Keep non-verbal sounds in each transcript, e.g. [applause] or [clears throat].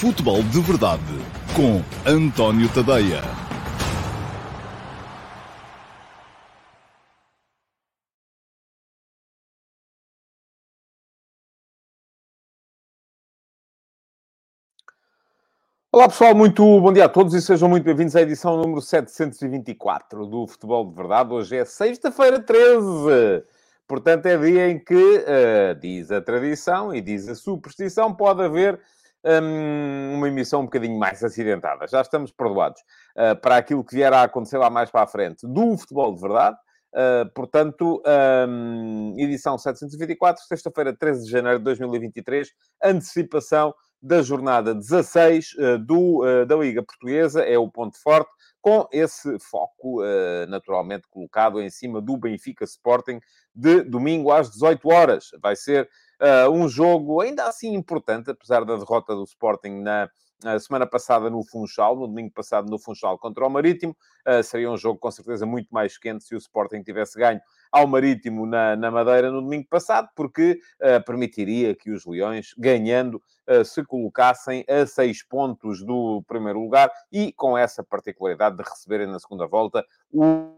Futebol de Verdade com António Tadeia. Olá pessoal, muito bom dia a todos e sejam muito bem-vindos à edição número 724 do Futebol de Verdade. Hoje é sexta-feira 13. Portanto, é dia em que, uh, diz a tradição e diz a superstição, pode haver um, uma emissão um bocadinho mais acidentada. Já estamos perdoados uh, para aquilo que vier a acontecer lá mais para a frente do futebol de verdade. Uh, portanto, um, edição 724, sexta-feira, 13 de janeiro de 2023, antecipação da jornada 16 uh, do, uh, da Liga Portuguesa, é o ponto forte, com esse foco naturalmente colocado em cima do Benfica Sporting de domingo às 18 horas. Vai ser Uh, um jogo ainda assim importante, apesar da derrota do Sporting na semana passada no Funchal, no domingo passado no Funchal contra o Marítimo. Uh, seria um jogo com certeza muito mais quente se o Sporting tivesse ganho ao Marítimo na, na Madeira no domingo passado, porque uh, permitiria que os Leões, ganhando, uh, se colocassem a seis pontos do primeiro lugar e com essa particularidade de receberem na segunda volta o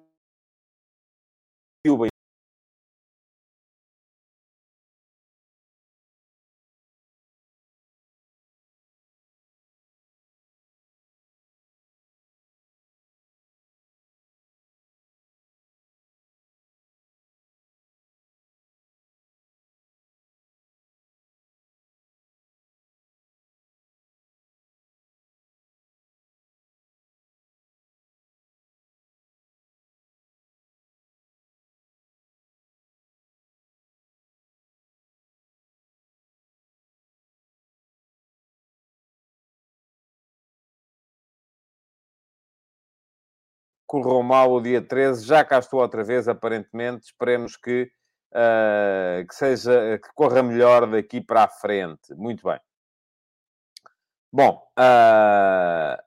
correu mal o dia 13, já cá estou outra vez, aparentemente. Esperemos que, uh, que seja, que corra melhor daqui para a frente. Muito bem. Bom, uh,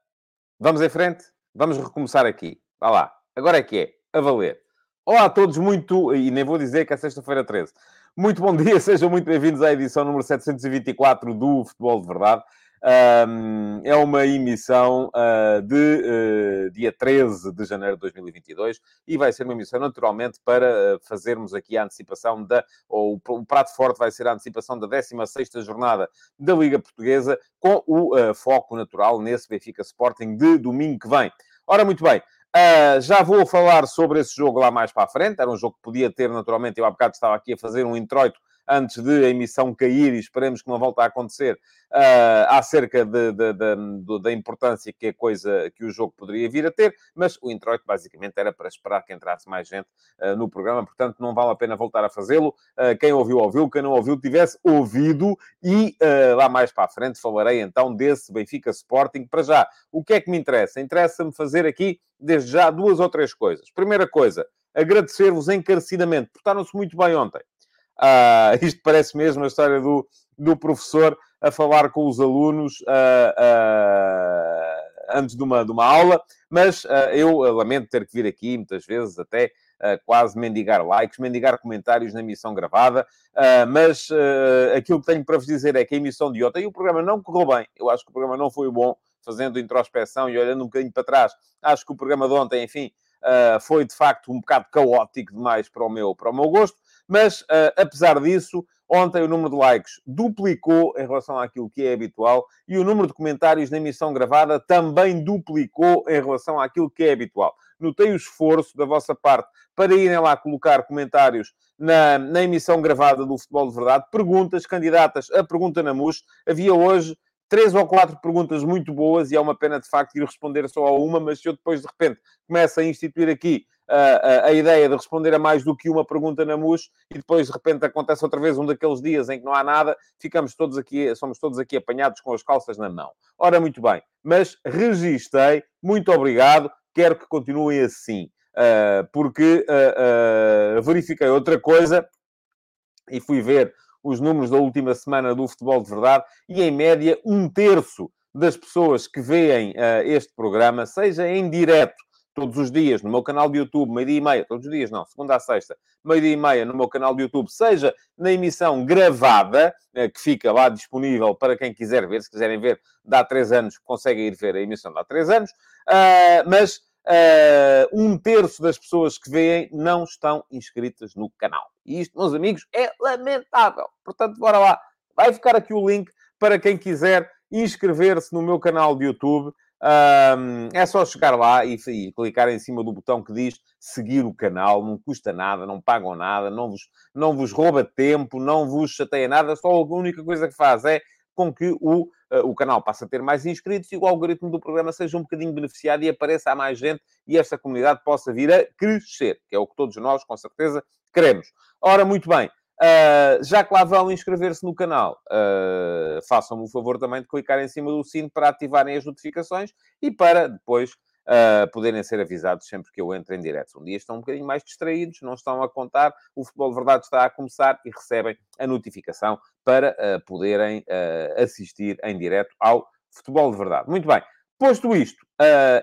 vamos em frente? Vamos recomeçar aqui. Vá lá. Agora é que é, a valer. Olá a todos, muito... E nem vou dizer que é sexta-feira 13. Muito bom [laughs] dia, sejam muito bem-vindos à edição número 724 do Futebol de Verdade. Um, é uma emissão uh, de uh, dia 13 de janeiro de 2022 e vai ser uma emissão naturalmente para uh, fazermos aqui a antecipação da, ou o, prato forte vai ser a antecipação da 16ª jornada da Liga Portuguesa com o foco natural nesse Benfica Sporting de domingo que vem. Ora, muito bem, Uh, já vou falar sobre esse jogo lá mais para a frente. Era um jogo que podia ter, naturalmente. Eu há bocado estava aqui a fazer um introito antes de a emissão cair, e esperemos que não volte a acontecer, uh, acerca de, de, de, da importância que a coisa, que o jogo poderia vir a ter, mas o introito basicamente era para esperar que entrasse mais gente uh, no programa, portanto não vale a pena voltar a fazê-lo. Uh, quem ouviu, ouviu, quem não ouviu, tivesse ouvido, e lá mais para a frente falarei então desse Benfica Sporting. Para já, o que é que me interessa? Interessa-me fazer aqui, desde já, duas ou três coisas. Primeira coisa, agradecer-vos encarecidamente, portaram-se muito bem ontem. Uh, isto parece mesmo a história do, do professor a falar com os alunos uh, uh, antes de uma, de uma aula, mas eu lamento ter que vir aqui muitas vezes até quase mendigar likes, mendigar comentários na emissão gravada, mas aquilo que tenho para vos dizer é que a emissão de ontem, e o programa não correu bem, eu acho que o programa não foi bom, fazendo introspeção e olhando um bocadinho para trás, acho que o programa de ontem, enfim, foi de facto um bocado caótico demais para o meu, para o meu gosto, mas, uh, apesar disso, ontem o número de likes duplicou em relação àquilo que é habitual e o número de comentários na emissão gravada também duplicou em relação àquilo que é habitual. Notei o esforço da vossa parte para irem lá colocar comentários na, na emissão gravada do Futebol de Verdade, perguntas candidatas a pergunta na MUS. Havia hoje três ou quatro perguntas muito boas e é uma pena de facto ir responder só a uma, mas se eu depois de repente começo a instituir aqui a, a, ideia de responder a mais do que uma pergunta na MUS e depois de repente acontece outra vez um daqueles dias em que não há nada, ficamos todos aqui, somos todos aqui apanhados com as calças na mão. Ora, muito bem, mas registrei, muito obrigado, quero que continuem assim, uh, porque uh, uh, verifiquei outra coisa e fui ver os números da última semana do futebol de verdade e, em média, um terço das pessoas que veem este programa, seja em direto todos os dias no meu canal de YouTube, meio-dia e meia, todos os dias não, segunda a sexta, meio-dia e meia no meu canal de YouTube, seja na emissão gravada, eh, que fica lá disponível para quem quiser ver, se quiserem ver, dá três anos, conseguem ir ver a emissão de há três anos, uh, mas uh, um terço das pessoas que veem não estão inscritas no canal. E isto, meus amigos, é lamentável. Portanto, bora lá. Vai ficar aqui o link para quem quiser inscrever-se no meu canal de YouTube. Um, é só chegar lá e, e, clicar em cima do botão que diz seguir o canal, não custa nada, não pagam nada, não vos, não vos rouba tempo, não vos chateia nada, só a única coisa que faz é com que o, uh, o canal passe a ter mais inscritos e o algoritmo do programa seja um bocadinho beneficiado e apareça a mais gente e esta comunidade possa vir a crescer, que é o que todos nós, com certeza, queremos. Ora, muito bem, Uh, já que lá vão inscrever-se no canal, uh, façam-me o favor também de clicar em cima do sino para ativarem as notificações e para depois uh, poderem ser avisados sempre que eu entro em direto. Um dia estão um bocadinho mais distraídos, não estão a contar, o futebol de verdade está a começar e recebem a notificação para poderem assistir em direto ao futebol de verdade. Muito bem. Posto isto,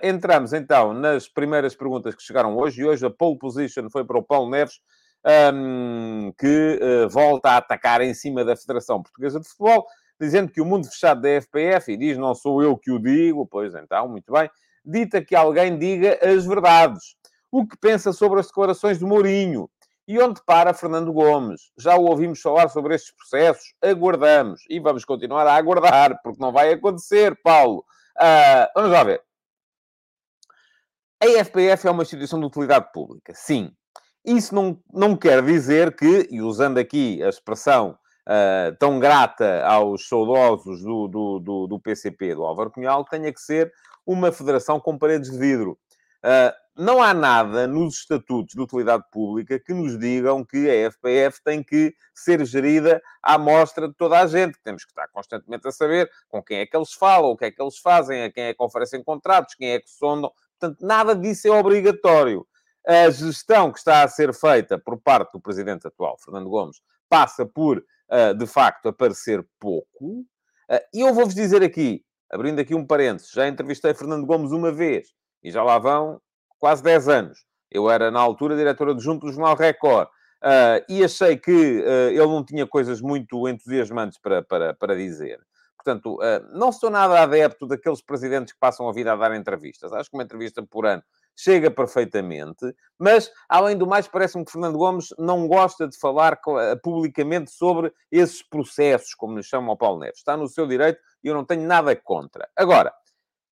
entramos então nas primeiras perguntas que chegaram hoje, e hoje a pole position foi para o Paulo Neves, um, que uh, volta a atacar em cima da Federação Portuguesa de Futebol, dizendo que o mundo fechado da FPF, e diz não sou eu que o digo, pois então, muito bem, dita que alguém diga as verdades. O que pensa sobre as declarações do Mourinho? E onde para Fernando Gomes? Já o ouvimos falar sobre estes processos? Aguardamos. E vamos continuar a aguardar, porque não vai acontecer, Paulo. Uh, vamos lá ver. A FPF é uma instituição de utilidade pública, sim. Isso não, não quer dizer que, e usando aqui a expressão uh, tão grata aos saudosos do, do, do, do, PCP, do Álvaro Cunhal, tenha que ser uma federação com paredes de vidro. Uh, não há nada nos estatutos de utilidade pública que nos digam que a FPF tem que ser gerida à mostra de toda a gente. Temos que estar constantemente a saber com quem é que eles falam, o que é que eles fazem, a quem é que oferecem contratos, quem é que sondam. Portanto, nada disso é obrigatório a gestão que está a ser feita por parte do presidente atual, Fernando Gomes, passa por, ah, de facto, aparecer pouco. Ah, e eu vou-vos dizer aqui, abrindo aqui um parênteses, já entrevistei Fernando Gomes uma vez, e já lá vão quase 10 anos. Eu era, na altura, diretor adjunto do Jornal Record. Uh, e achei que ele não tinha coisas muito entusiasmantes para, para, para dizer. Portanto, não sou nada adepto daqueles presidentes que passam a vida a dar entrevistas. Acho que uma entrevista por ano chega perfeitamente, mas, além do mais, parece-me que Fernando Gomes não gosta de falar eh, publicamente sobre esses processos, como lhe chamam ao Paulo Neves. Está no seu direito e eu não tenho nada contra. Agora,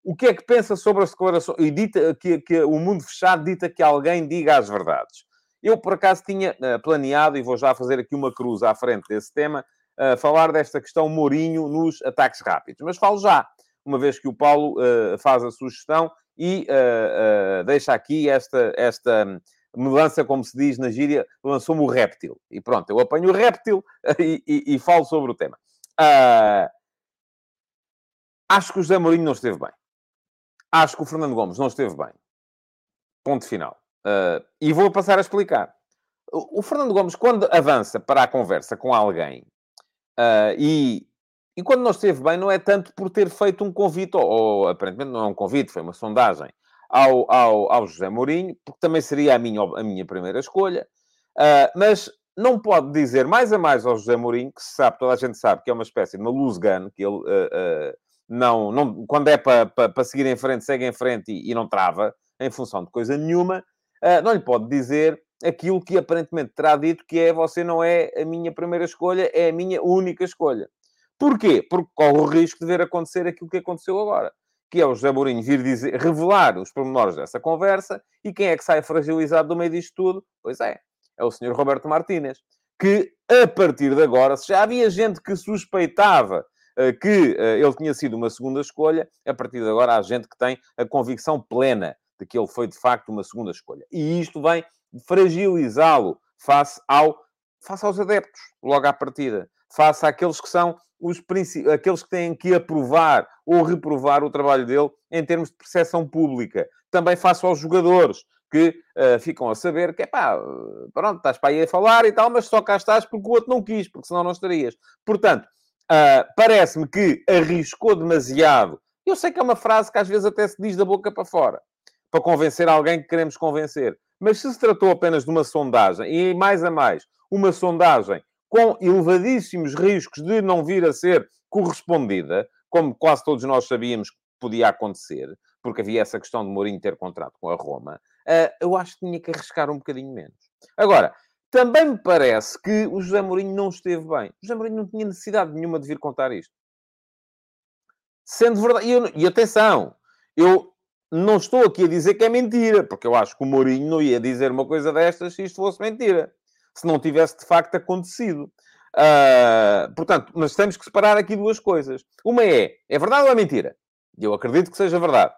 o que é que pensa sobre as declarações? E dita que, que o mundo fechado dita que alguém diga as verdades. Eu, por acaso, tinha uh, planeado, e vou já fazer aqui uma cruz à frente desse tema, uh, falar desta questão Mourinho nos ataques rápidos. Mas falo já, uma vez que o Paulo faz a sugestão e uh, uh, deixa aqui esta, esta mudança, como se diz na gíria, lançou-me o réptil. E pronto, eu apanho o réptil [laughs] e, e, e falo sobre o tema. Uh, acho que o José Mourinho não esteve bem. Acho que o Fernando Gomes não esteve bem. Ponto final. Uh, e vou passar a explicar. O, o, Fernando Gomes, quando avança para a conversa com alguém uh, e e quando não esteve bem, não é tanto por ter feito um convite, ou, ou aparentemente não é um convite, foi uma sondagem, ao, ao, ao José Mourinho, porque também seria a minha, a minha primeira escolha. Uh, mas não pode dizer mais a mais ao José Mourinho, que se sabe, toda a gente sabe que é uma espécie de uma luz gun, que ele uh, uh, não, não, quando é para, para, para, seguir em frente, segue em frente e, e não trava, em função de coisa nenhuma, não lhe pode dizer aquilo que aparentemente terá dito, que é você não é a minha primeira escolha, é a minha única escolha. Porquê? Porque corre o risco de ver acontecer aquilo que aconteceu agora. Que é o José Mourinho vir dizer, revelar os pormenores dessa conversa e quem é que sai fragilizado do meio disto tudo? Pois é, é o senhor Roberto Martínez. Que, a partir de agora, se já havia gente que suspeitava uh, que uh, ele tinha sido uma segunda escolha, a partir de agora há gente que tem a convicção plena de que ele foi, de facto, uma segunda escolha. E isto vem fragilizá-lo face, ao, face aos adeptos, logo à partida. Face àqueles que são os aqueles que têm que aprovar ou reprovar o trabalho dele em termos de percepção pública. Também faço aos jogadores que uh, ficam a saber que, é pá, pronto, estás para aí a falar e tal, mas só cá estás porque o outro não quis, porque senão não estarias. Portanto, uh, parece-me que arriscou demasiado. Eu sei que é uma frase que às vezes até se diz da boca para fora. para convencer alguém que queremos convencer. Mas se se tratou apenas de uma sondagem, e mais a mais, uma sondagem com elevadíssimos riscos de não vir a ser correspondida, como quase todos nós sabíamos que podia acontecer, porque havia essa questão de Mourinho ter contrato com a Roma, uh, eu acho que tinha que arriscar um bocadinho menos. Agora, também me parece que o José Mourinho não esteve bem. O José Mourinho não tinha necessidade nenhuma de vir contar isto. Sendo verdade... E, eu, e atenção, eu não estou aqui a dizer que é mentira, porque eu acho que o Mourinho não ia dizer uma coisa destas se isto fosse mentira. Se não tivesse, de facto, acontecido. Uh, portanto, mas temos que separar aqui duas coisas. Uma é, é verdade ou é mentira? Eu acredito que seja verdade.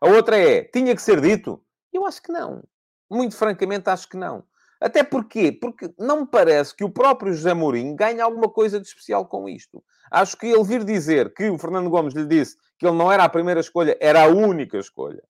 A outra é, tinha que ser dito? Eu acho que não. Muito francamente, acho que não. Até porquê? Porque não me parece que o próprio José Mourinho ganhe alguma coisa de especial com isto. Acho que ele vir dizer que o Fernando Gomes lhe disse que ele não era a primeira escolha, era a única escolha,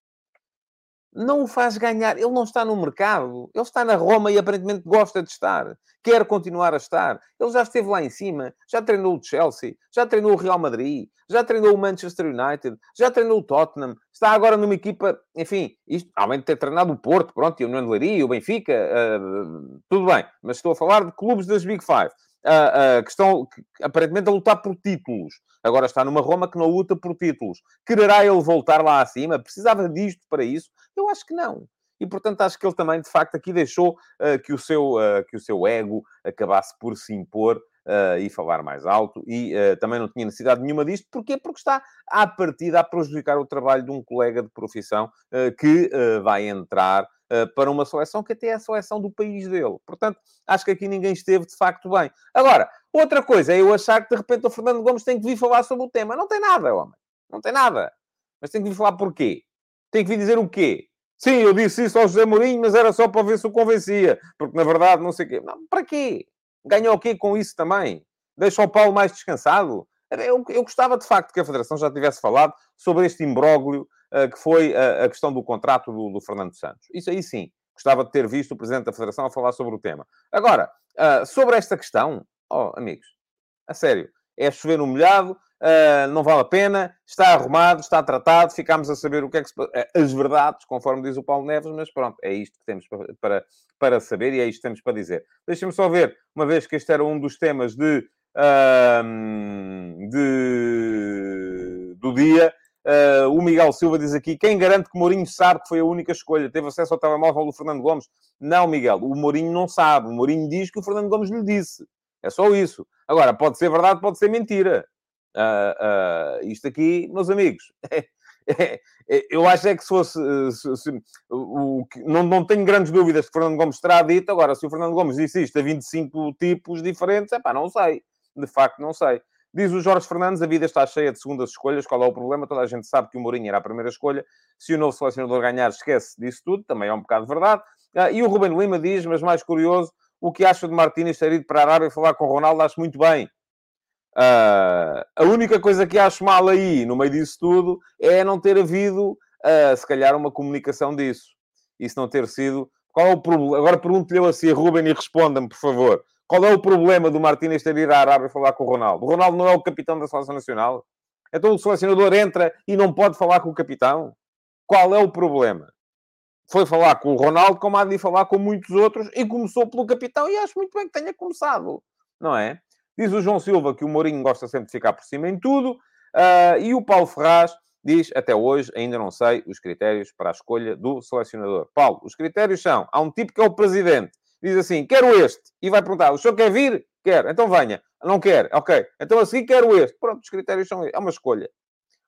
não o faz ganhar. Ele não está no mercado. Ele está na Roma e aparentemente gosta de estar. Quer continuar a estar. Ele já esteve lá em cima. Já treinou o Chelsea. Já treinou o Real Madrid. Já treinou o Manchester United. Já treinou o Tottenham. Está agora numa equipa... Enfim, isto, além de ter treinado o Porto, pronto, e o Nuno Leiria, o Benfica, uh, tudo bem. Mas estou a falar de clubes das Big Five. Uh, uh, que estão que, aparentemente a lutar por títulos. Agora está numa Roma que não luta por títulos. Quererá ele voltar lá acima? Precisava disto para isso? Eu acho que não. E, portanto, acho que ele também, de facto, aqui deixou uh, que, o seu, uh, que o seu ego acabasse por se impor uh, e falar mais alto. E também não tinha necessidade nenhuma disto. Porquê? Porque está, à partida, a prejudicar o trabalho de um colega de profissão que vai entrar para uma seleção que até é a seleção do país dele. Portanto, acho que aqui ninguém esteve, de facto, bem. Agora, outra coisa é eu achar que, de repente, o Fernando Gomes tem que vir falar sobre o tema. Não tem nada, homem. Não tem nada. Mas tem que vir falar porquê? Tem que vir dizer o quê? Sim, eu disse isso ao José Mourinho, mas era só para ver se o convencia. Porque, na verdade, não sei o quê. Não, para quê? Ganha o quê com isso também? Deixa o Paulo mais descansado? Eu, eu gostava, de facto, que a Federação já tivesse falado sobre este imbróglio uh, que foi a, a, questão do contrato do, do, Fernando Santos. Isso aí sim. Gostava de ter visto o Presidente da Federação a falar sobre o tema. Agora, uh, sobre esta questão, oh, amigos, a sério, é chover no molhado, uh, não vale a pena, está arrumado, está tratado, ficámos a saber o que é que se eh, as verdades, conforme diz o Paulo Neves, mas pronto, é isto que temos para, para, para saber e é isto que temos para dizer. Deixem-me só ver, uma vez que este era um dos temas de, uh, de do dia, Uh, o Miguel Silva diz aqui: quem garante que Mourinho sabe que foi a única escolha? Teve acesso ao telemóvel do Fernando Gomes? Não, Miguel, o Mourinho não sabe. O Mourinho diz que o Fernando Gomes lhe disse. É só isso. Agora, pode ser verdade, pode ser mentira. Uh, uh, isto aqui, meus amigos, [laughs] é, é, é, eu acho é que se fosse. Se, se, o, não, não tenho grandes dúvidas que Fernando Gomes terá dito. Agora, se o Fernando Gomes disse isto a 25 tipos diferentes, é pá, não sei. De facto, não sei. Diz o Jorge Fernandes, a vida está cheia de segundas escolhas. Qual é o problema? Toda a gente sabe que o Mourinho era a primeira escolha. Se o novo selecionador ganhar, esquece disso tudo. Também é um bocado verdade. Uh, e o Ruben Lima diz, mas mais curioso, o que acha de Martínez ter ido para a Arábia falar com o Ronaldo? Acho muito bem. Uh, a única coisa que acho mal aí, no meio disso tudo, é não ter havido, uh, se calhar, uma comunicação disso. Isso não ter sido. Qual é o problema? Agora pergunto-lhe assim a Ruben e responda-me, por favor. Qual é o problema do Martínez ter ido à Arábia falar com o Ronaldo? O Ronaldo não é o capitão da seleção nacional? Então o selecionador entra e não pode falar com o capitão? Qual é o problema? Foi falar com o Ronaldo, como há de falar com muitos outros, e começou pelo capitão, e acho muito bem que tenha começado, não é? Diz o João Silva que o Mourinho gosta sempre de ficar por cima em tudo. Uh, e o Paulo Ferraz diz, até hoje, ainda não sei os critérios para a escolha do selecionador. Paulo, os critérios são, há um tipo que é o presidente, diz assim, quero este, e vai perguntar, o senhor quer vir? Quer, então venha. Não quer, ok. Então a seguir quero este. Pronto, os critérios são, é uma escolha.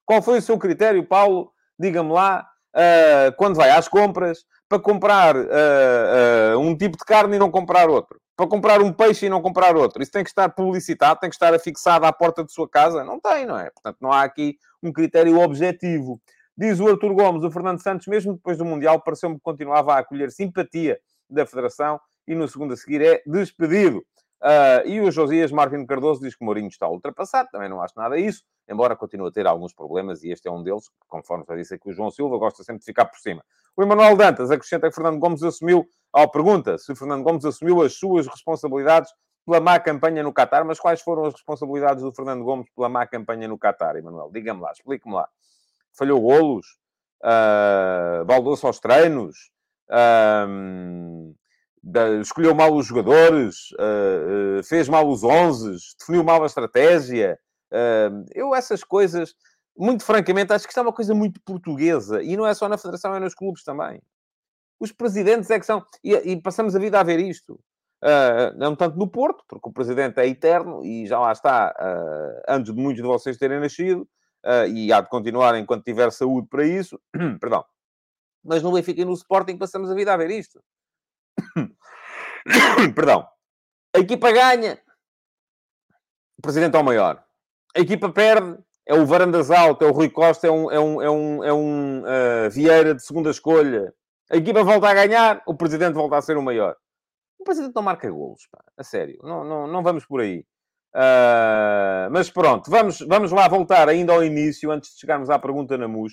Qual foi o seu critério, Paulo? Diga-me lá, uh, quando vai às compras, para comprar uh, uh, um tipo de carne e não comprar outro para comprar um peixe e não comprar outro. Isso tem que estar publicitado, tem que estar afixado à porta de sua casa? Não tem, não é? Portanto, não há aqui um critério objetivo. Diz o Artur Gomes, o Fernando Santos, mesmo depois do Mundial, pareceu-me que continuava a acolher simpatia da Federação e no segundo a seguir é despedido. Uh, e o Josias Marvin Cardoso diz que Mourinho está ultrapassado, também não acho nada isso, embora continue a ter alguns problemas, e este é um deles, conforme já disse aqui o João Silva, gosta sempre de ficar por cima. O Emanuel Dantas acrescenta que Fernando Gomes assumiu, ao pergunta se Fernando Gomes assumiu as suas responsabilidades pela má campanha no Qatar, mas quais foram as responsabilidades do Fernando Gomes pela má campanha no Qatar, Emanuel? Diga-me lá, explique-me lá. Falhou golos? uh, baldou-se aos treinos, uh, escolheu mal os jogadores, uh, fez mal os 11, definiu mal a estratégia. eu, essas coisas, muito francamente, acho que isto é uma coisa muito portuguesa. E não é só na Federação, é nos clubes também. Os presidentes é que são... E, passamos a vida a ver isto. Não tanto no Porto, porque o presidente é eterno e já lá está antes de muitos de vocês terem nascido e há de continuar enquanto tiver saúde para isso. [clears throat] Perdão. Mas no Benfica e no Sporting passamos a vida a ver isto. [coughs] Perdão. A equipa ganha. O presidente é o maior. A equipa perde. É o Varandas Alto, é o Rui Costa, é um, é um, é um, é um Vieira de segunda escolha. A equipa volta a ganhar, o presidente volta a ser o maior. O presidente não marca golos, pá. A sério. Não, não, não vamos por aí. Uh, mas pronto, vamos, vamos lá voltar ainda ao início, antes de chegarmos à pergunta na MUS,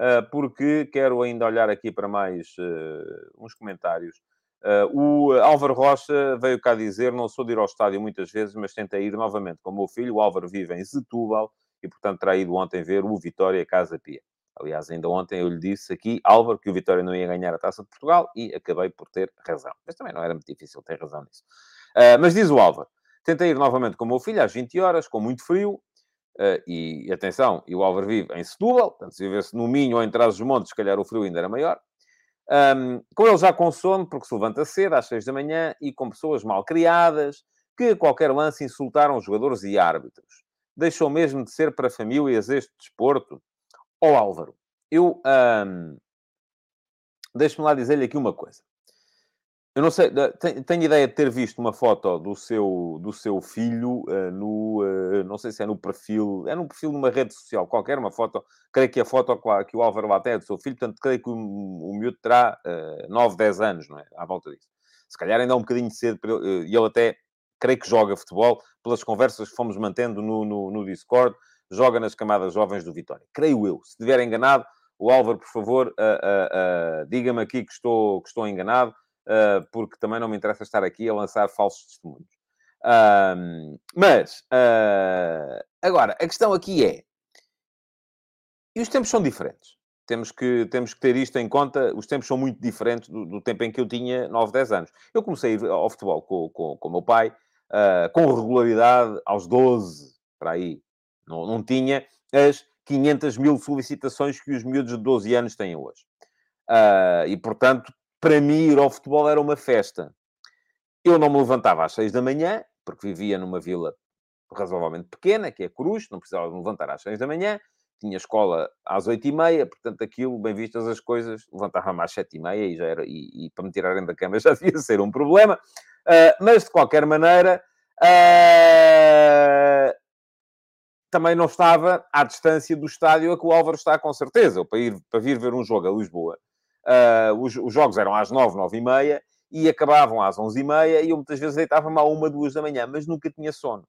uh, porque quero ainda olhar aqui para mais uh, uns comentários. O Álvaro Rocha veio cá dizer: não sou de ir ao estádio muitas vezes, mas tentei ir novamente com o meu filho. O Álvaro vive em Setúbal e, portanto, terá ido ontem ver o Vitória Casa Pia. Aliás, ainda ontem eu lhe disse aqui, Álvaro, que o Vitória não ia ganhar a Taça de Portugal e acabei por ter razão. Mas também não era muito difícil ter razão nisso. Uh, mas diz o Álvaro, tentei ir novamente com o meu filho às 20 horas, com muito frio, uh, e, atenção, e o Álvaro vive em Setúbal, portanto, se vivesse no Minho ou em trás dos montes, se calhar o frio ainda era maior. Um, com ele já com sono, porque se levanta cedo, às 6 da manhã, e com pessoas mal criadas, que a qualquer lance insultaram jogadores e árbitros. Deixou mesmo de ser para famílias este desporto? Ó oh, Álvaro, eu. Um, Deixe-me lá dizer-lhe aqui uma coisa. Eu não sei, tenho ideia de ter visto uma foto do seu, do seu filho uh, no, uh, não sei se é no perfil, é no perfil de uma rede social qualquer, uma foto, creio que a foto que o Álvaro lá tem é do seu filho, portanto, creio que o, o miúdo terá uh, 9, 10 anos, não é? À volta disso. Se calhar ainda é um bocadinho cedo, e ele até, creio que joga futebol, pelas conversas que fomos mantendo no, no, no Discord, joga nas camadas jovens do Vitória. Creio eu. Se estiver enganado, o Álvaro, por favor, diga-me aqui que estou, que estou enganado, porque também não me interessa estar aqui a lançar falsos testemunhos. mas, agora, a questão aqui é... E os tempos são diferentes. Temos que, temos que ter isto em conta. Os tempos são muito diferentes do, do tempo em que eu tinha 9, 10 anos. Eu comecei ao futebol com, com, com o meu pai, com regularidade, aos 12, para aí, não, não tinha as 500 mil solicitações que os miúdos de 12 anos têm hoje. Uh, e, portanto, para mim, ir ao futebol era uma festa. Eu não me levantava às 6 da manhã, porque vivia numa vila razoavelmente pequena, que é Cruz, não precisava me levantar às 6 da manhã, tinha escola às 8 e meia, portanto, aquilo, bem vistas as coisas, levantava-me às 7 e meia e, já era, e, e, para me tirarem da cama [laughs] já devia ser um problema. Uh, mas, de qualquer maneira, uh, também não estava à distância do estádio a que o Álvaro está, com certeza. Para, ir, para vir ver um jogo a Lisboa, uh, os, os, jogos eram às nove, nove e meia, e acabavam às onze e meia, e eu muitas vezes deitava-me à uma, duas da manhã, mas nunca tinha sono.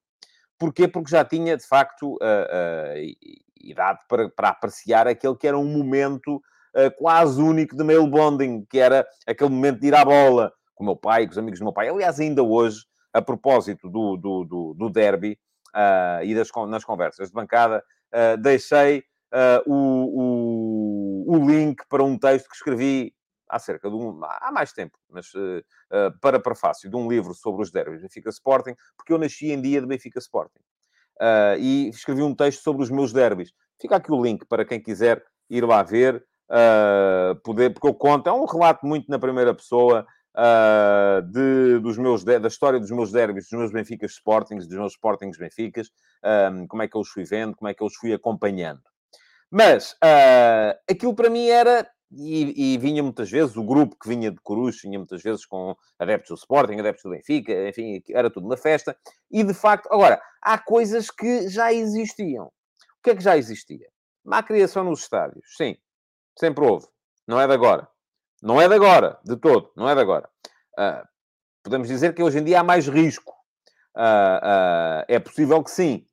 Porquê? Porque já tinha, de facto, uh, uh, idade para, para apreciar aquele que era um momento quase único de mail bonding, que era aquele momento de ir à bola com o meu pai, com os amigos do meu pai. Aliás, ainda hoje, a propósito do, do, do, do derby, e das, nas conversas de bancada, deixei o, o, link para um texto que escrevi há cerca de um... há mais tempo, mas para prefácio, de um livro sobre os derbys Benfica Sporting, porque eu nasci em dia de Benfica Sporting. e escrevi um texto sobre os meus derbys. Fica aqui o link para quem quiser ir lá ver, poder, porque eu conto, é um relato muito na primeira pessoa, uh, de, dos meus, da história dos meus derbys, dos meus Benficas Sportings, dos meus Sportings Benficas, um, como é que eu os fui vendo, como é que eu os fui acompanhando. Mas uh, aquilo para mim era e, e, vinha muitas vezes, o grupo que vinha de Coruche vinha muitas vezes com adeptos do Sporting, adeptos do Benfica, enfim, era tudo uma festa. E de facto, agora, há coisas que já existiam. O que é que já existia? Má criação nos estádios, sim, sempre houve, não é de agora. Não é de agora, de todo, não é de agora. Uh, podemos dizer que hoje em dia há mais risco. Uh, uh, é possível que sim.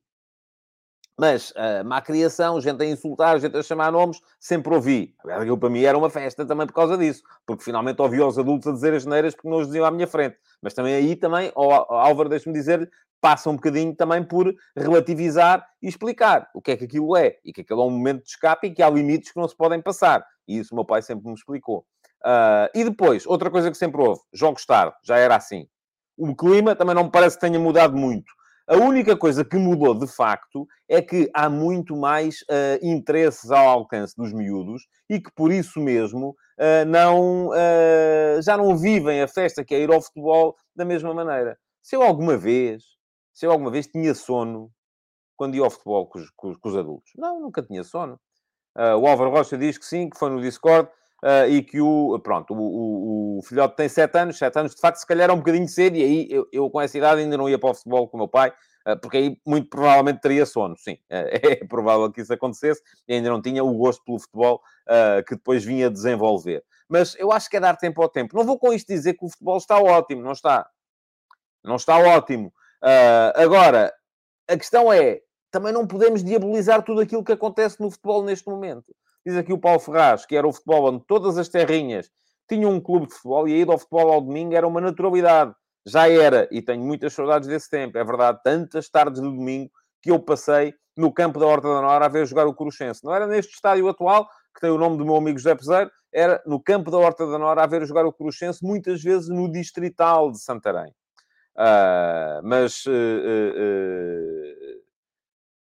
Mas uh, má criação, gente a insultar, gente a chamar nomes, sempre ouvi. Aquilo para mim era uma festa também por causa disso. Porque finalmente ouvi os adultos a dizer as neiras porque não os diziam à minha frente. Mas também aí também, oh, Álvaro, deixe-me dizer, passa um bocadinho também por relativizar e explicar o que é que aquilo é. E que aquilo é um momento de escape e que há limites que não se podem passar. E isso o meu pai sempre me explicou. Uh, e depois, outra coisa que sempre houve, jogos tarde, já era assim. O clima também não me parece que tenha mudado muito. A única coisa que mudou de facto é que há muito mais uh, interesses ao alcance dos miúdos e que por isso mesmo uh, não, uh, já não vivem a festa que é ir ao futebol da mesma maneira. Se eu alguma vez, se eu alguma vez tinha sono quando ia ao futebol com os, com, os adultos, não, nunca tinha sono. o Álvaro Rocha diz que sim, que foi no Discord uh, e que o, pronto, o, o, o, filhote tem 7 anos, 7 anos de facto se calhar é um bocadinho cedo, e aí eu, eu, com essa idade ainda não ia para o futebol com o meu pai, uh, porque aí muito provavelmente teria sono, sim, uh, [laughs] é provável que isso acontecesse, e ainda não tinha o gosto pelo futebol que depois vinha desenvolver. Mas eu acho que é dar tempo ao tempo. Não vou com isto dizer que o futebol está ótimo, não está. Não está ótimo. agora, a questão é, também não podemos diabolizar tudo aquilo que acontece no futebol neste momento. Diz aqui o Paulo Ferraz, que era o futebol onde todas as terrinhas tinham um clube de futebol e a ida ao futebol ao domingo era uma naturalidade. Já era, e tenho muitas saudades desse tempo. É verdade, tantas tardes de domingo que eu passei no campo da Horta da Nora a ver jogar o Cruxense. Não era neste estádio atual, que tem o nome do meu amigo José Peseiro, era no campo da Horta da Nora a ver jogar o Cruxense, muitas vezes no Distrital de Santarém. Uh, mas uh, uh,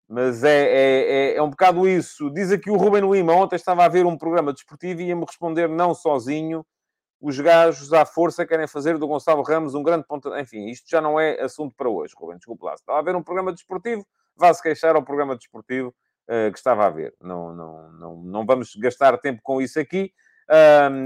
mas é, é, é, é, um bocado isso. Diz aqui o Ruben Lima, ontem estava a ver um programa desportivo e ia-me responder não sozinho. Os gajos à força querem fazer do Gonçalo Ramos um grande ponto. Enfim, isto já não é assunto para hoje, Ruben, desculpe lá. Estava a ver um programa desportivo, vá-se queixar ao programa desportivo uh, que estava a ver. Não, não, não, não vamos gastar tempo com isso aqui.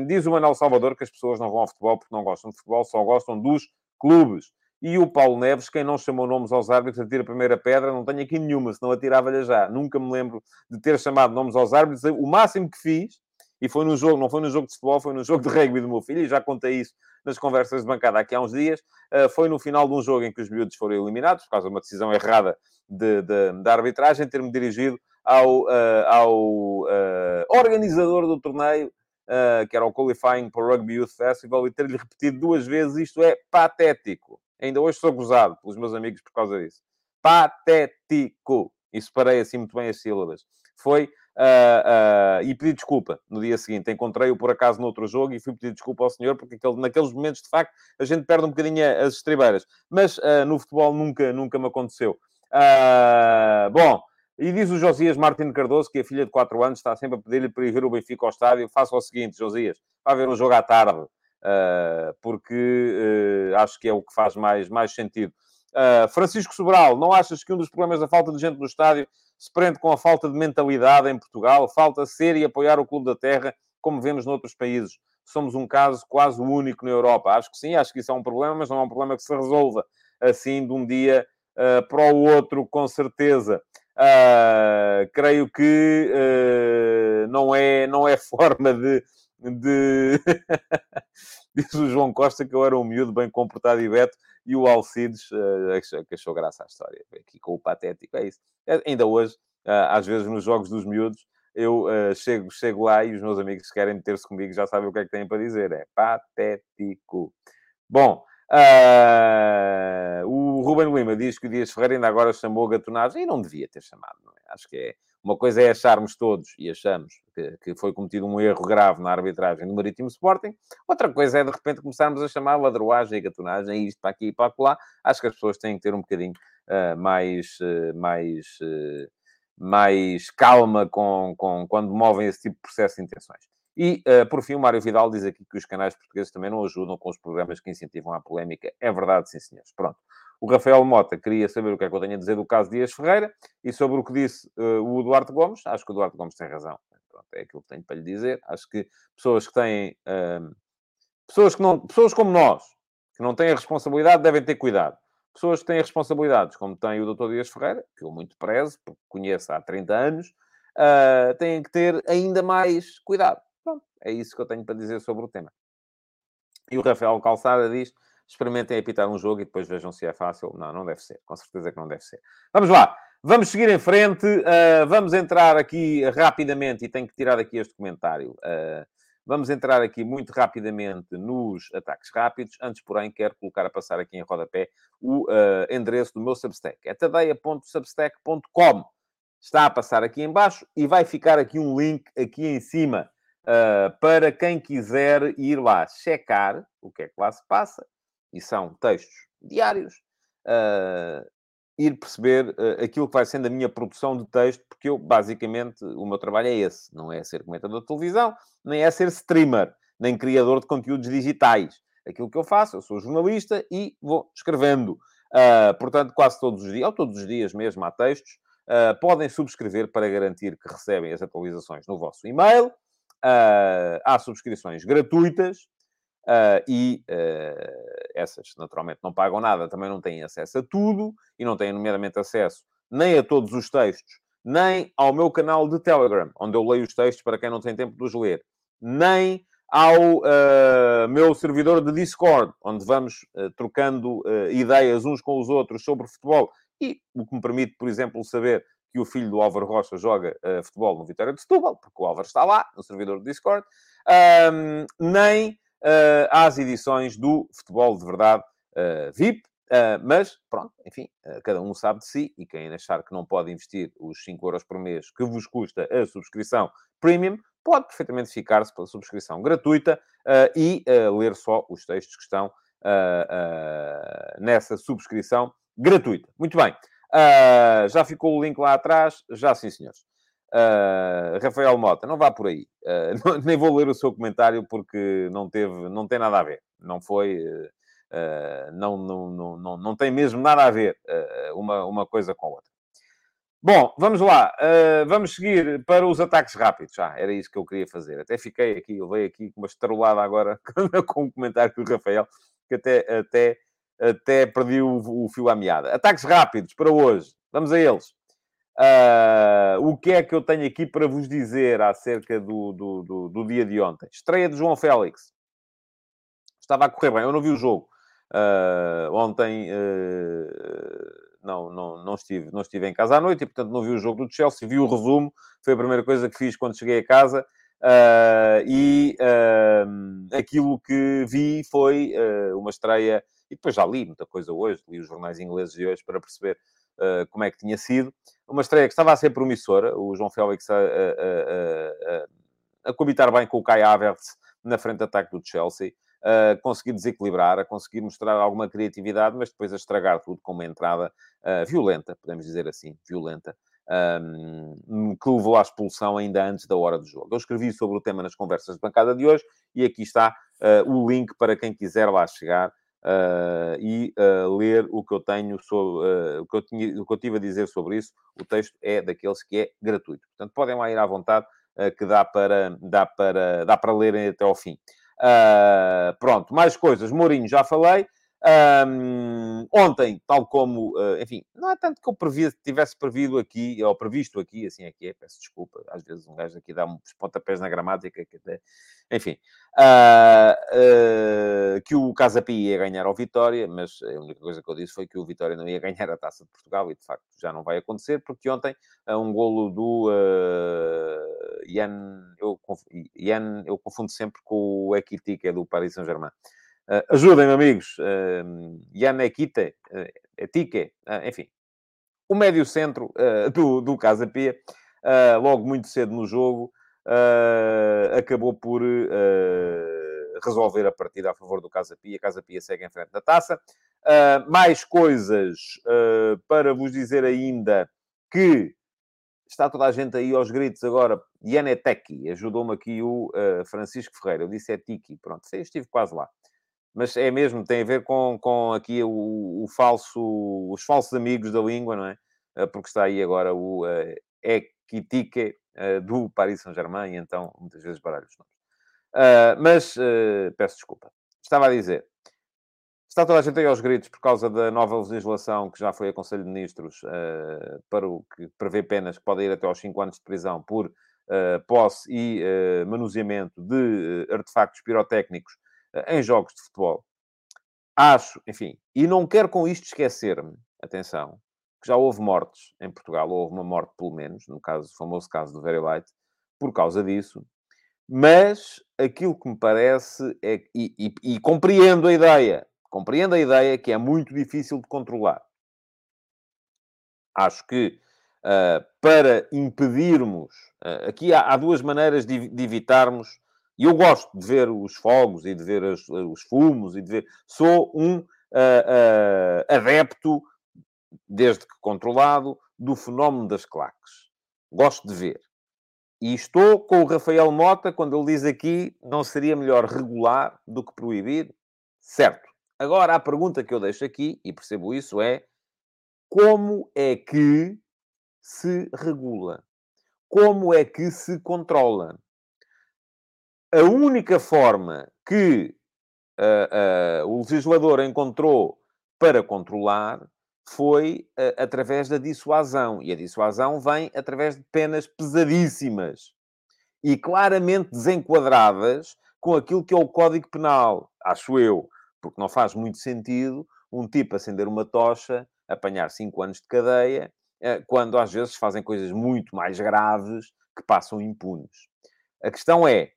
Diz o Manuel Salvador que as pessoas não vão ao futebol porque não gostam de futebol, só gostam dos clubes. E o Paulo Neves, quem não chamou nomes aos árbitros, atira a primeira pedra, não tenho aqui nenhuma, senão atirava-lhe já. Nunca me lembro de ter chamado nomes aos árbitros. O máximo que fiz, e foi no jogo, não foi no jogo de futebol, foi no jogo de rugby do meu filho, e já contei isso nas conversas de bancada aqui há uns dias, eh, foi no final de um jogo em que os miúdos foram eliminados, por causa de uma decisão errada de, de, de arbitragem, ter-me dirigido ao, uh, ao uh, organizador do torneio, uh, que era o Qualifying para o Rugby Youth Festival, e ter-lhe repetido duas vezes, isto é patético. Ainda hoje sou gozado pelos meus amigos por causa disso. Patético. E separei assim muito bem as sílabas. Foi. Uh, uh, e pedi desculpa no dia seguinte. Encontrei-o por acaso noutro jogo e fui pedir desculpa ao senhor, porque aquele, naqueles momentos, de facto, a gente perde um bocadinho as estribeiras. Mas uh, no futebol nunca, nunca me aconteceu. bom, e diz o Josias Martins Cardoso que a filha de 4 anos está sempre a pedir-lhe para ir ver o Benfica ao estádio. Faça o seguinte, Josias, vá ver um jogo à tarde. Uh, porque uh, acho que é o que faz mais, mais sentido. Uh, Francisco Sobral, não achas que um dos problemas da falta de gente no estádio se prende com a falta de mentalidade em Portugal? Falta ser e apoiar o Clube da Terra, como vemos noutros países. Somos um caso quase único na Europa. Acho que sim, acho que isso é um problema, mas não é um problema que se resolva assim de um dia para o outro, com certeza. Creio que não, é, não é [laughs] forma de de. [laughs] Diz o João Costa que eu era um miúdo bem comportado e beto e o Alcides uh, que achou graça à história. Aqui com o patético, é isso. É, ainda hoje, uh, às vezes nos jogos dos miúdos, eu uh, chego, chego lá e os meus amigos que querem meter-se comigo já sabem o que é que têm para dizer. É patético. Bom, Uh, o Ruben Lima diz que o Dias Ferreira ainda agora chamou gatonagem e não devia ter chamado, é? Acho que é uma coisa é acharmos todos, e achamos, que, que foi cometido um erro grave na arbitragem do Marítimo Sporting, outra coisa é de repente começarmos a chamar ladroagem e gatonagem, isto para aqui e para lá. Acho que as pessoas têm que ter um bocadinho uh, mais, uh, mais, mais calma com, com, quando movem esse tipo de processo de intenções. E, uh, por fim, o Mário Vidal diz aqui que os canais portugueses também não ajudam com os programas que incentivam a polémica. É verdade, sim, senhores. Pronto. O Rafael Mota queria saber o que é que eu tenho a dizer do caso Dias Ferreira e sobre o que disse uh, o Eduardo Gomes. Acho que o Eduardo Gomes tem razão. Pronto, é aquilo que tenho para lhe dizer. Acho que pessoas que têm... Uh, pessoas, que não, pessoas como nós, que não têm a responsabilidade, devem ter cuidado. Pessoas que têm responsabilidades, como tem o Dr. Dias Ferreira, que eu muito prezo, porque conheço há 30 anos, uh, têm que ter ainda mais cuidado. É isso que eu tenho para dizer sobre o tema. E o Rafael Calçada diz: experimentem apitar um jogo e depois vejam se é fácil. Não, não deve ser. Com certeza que não deve ser. Vamos lá. Vamos seguir em frente. Uh, vamos entrar aqui rapidamente e tenho que tirar aqui este comentário. Uh, vamos entrar aqui muito rapidamente nos ataques rápidos. Antes, porém, quero colocar a passar aqui em rodapé o uh, endereço do meu Substack. É tadeia.substack.com. Está a passar aqui em baixo e vai ficar aqui um link aqui em cima uh, para quem quiser ir lá checar o que é que lá se passa, e são textos diários, uh, ir perceber uh, aquilo que vai sendo a minha produção de texto, porque eu, basicamente, o meu trabalho é esse. Não é ser comentador de televisão, nem é ser streamer, nem criador de conteúdos digitais. Aquilo que eu faço, eu sou jornalista e vou escrevendo. Uh, portanto, quase todos os dias, ou todos os dias mesmo, há textos. Uh, podem subscrever para garantir que recebem as atualizações no vosso e-mail. Uh, há subscrições gratuitas. Uh, e uh, essas, naturalmente, não pagam nada, também não têm acesso a tudo e não têm, nomeadamente, acesso nem a todos os textos, nem ao meu canal de Telegram, onde eu leio os textos para quem não tem tempo de os ler, nem ao meu servidor de Discord, onde vamos trocando ideias uns com os outros sobre futebol e o que me permite, por exemplo, saber que o filho do Álvaro Rocha joga futebol no Vitória de Setúbal, porque o Álvaro está lá, no servidor de Discord, nem uh, às edições do Futebol de Verdade uh, VIP. Uh, mas, pronto, enfim, uh, cada um sabe de si e quem achar que não pode investir os 5 euros por mês que vos custa a subscrição premium, pode perfeitamente ficar-se pela subscrição gratuita uh, e ler só os textos que estão nessa subscrição gratuita. Muito bem. Já ficou o link lá atrás? Já sim, senhores. Uh, Rafael Mota, não vá por aí. Uh, [laughs] não, nem vou ler o seu comentário porque não teve, não tem nada a ver. Não foi, uh, não, não, não, não, não tem mesmo nada a ver uma, uma coisa com a outra. Bom, vamos lá. vamos seguir para os ataques rápidos. Ah, era isso que eu queria fazer. Até fiquei aqui, eu veio aqui com uma estrolada agora [laughs] com o comentário do Rafael, que até, até, até perdi o, o fio à meada. Ataques rápidos para hoje. Vamos a eles. Uh, o que é que eu tenho aqui para vos dizer acerca do, do, do, do, dia de ontem? Estreia de João Félix. Estava a correr bem, eu não vi o jogo. Uh, ontem uh, não, não, não, estive, não estive em casa à noite e, portanto, não vi o jogo do Chelsea. Vi o resumo, foi a primeira coisa que fiz quando cheguei a casa. e aquilo que vi foi uma estreia. E depois já li muita coisa hoje, li os jornais ingleses de hoje para perceber uh, como é que tinha sido. Uma estreia que estava a ser promissora, o João Félix a, a, a, a coabitar bem com o Kai Havertz na frente de ataque do Chelsea, a conseguir desequilibrar, a conseguir mostrar alguma criatividade, mas depois a estragar tudo com uma entrada uh, violenta, podemos dizer assim, violenta, um, que levou à expulsão ainda antes da hora do jogo. Eu escrevi sobre o tema nas conversas de bancada de hoje e aqui está uh, o link para quem quiser lá chegar uh, e uh, ler o que eu tenho sobre uh, o, que eu tinha, o que eu tive a dizer sobre isso. O texto é daqueles que é gratuito. Portanto, podem lá ir à vontade, que dá para, dá, para, dá para lerem até ao fim. pronto, mais coisas. Mourinho, já falei. Um, ontem, tal como, uh, enfim, não é tanto que eu previa, tivesse previsto aqui, ou previsto aqui, assim é que é, peço desculpa, às vezes um gajo aqui dá uns pontapés na gramática, que até, enfim, uh, uh, que o Casa Pia ia ganhar ao Vitória, mas a única coisa que eu disse foi que o Vitória não ia [laughs] ganhar a Taça de Portugal, e de facto já não vai acontecer, porque ontem um golo do Ian, eu, eu confundo sempre com o Equitique, é do Paris Saint-Germain. Uh, Ajudem-me, amigos. Uh, Yan Ekite, uh, Etique, uh, enfim. O médio-centro do, do Casa Pia, logo muito cedo no jogo, acabou por resolver a partida a favor do Casa Pia. Casa Pia segue em frente da taça. mais coisas para vos dizer ainda que está toda a gente aí aos gritos agora. Yaneteki, ajudou-me aqui o uh, Francisco Ferreira. Eu disse é Tiki, pronto, eu estive quase lá mas é mesmo, tem a ver com, com aqui o, o falso, os falsos amigos da língua, não é? Eh, porque está aí agora o uh, Equitique uh, do Paris Saint-Germain, então muitas vezes baralho os nomes. Uh, mas uh, peço desculpa. Estava a dizer, está toda a gente aí aos gritos por causa da nova legislação que já foi a Conselho de Ministros para o que prevê penas que podem ir até aos 5 anos de prisão por posse e manuseamento de artefactos pirotécnicos em jogos de futebol. Acho, enfim, e não quero com isto esquecer-me, atenção, que já houve mortes em Portugal, houve uma morte pelo menos, no caso, famoso caso do Very Light, por causa disso, mas aquilo que me parece é, e, e, e compreendo a ideia, compreendo a ideia que é muito difícil de controlar. Acho que uh, para impedirmos. Uh, aqui há, há, duas maneiras de, de, evitarmos. E eu gosto de ver os fogos e de ver as, os fumos e de ver. Sou um adepto, desde que controlado, do fenómeno das claques. Gosto de ver. E estou com o Rafael Mota quando ele diz aqui não seria melhor regular do que proibir? Certo. Agora, a pergunta que eu deixo aqui, e percebo isso, é como é que se regula? Como é que se controla? A única forma que uh, uh, o legislador encontrou para controlar foi uh, através da dissuasão. E a dissuasão vem através de penas pesadíssimas e claramente desenquadradas com aquilo que é o Código Penal, acho eu porque não faz muito sentido um tipo acender uma tocha, apanhar cinco anos de cadeia, quando às vezes fazem coisas muito mais graves que passam impunes. A questão é,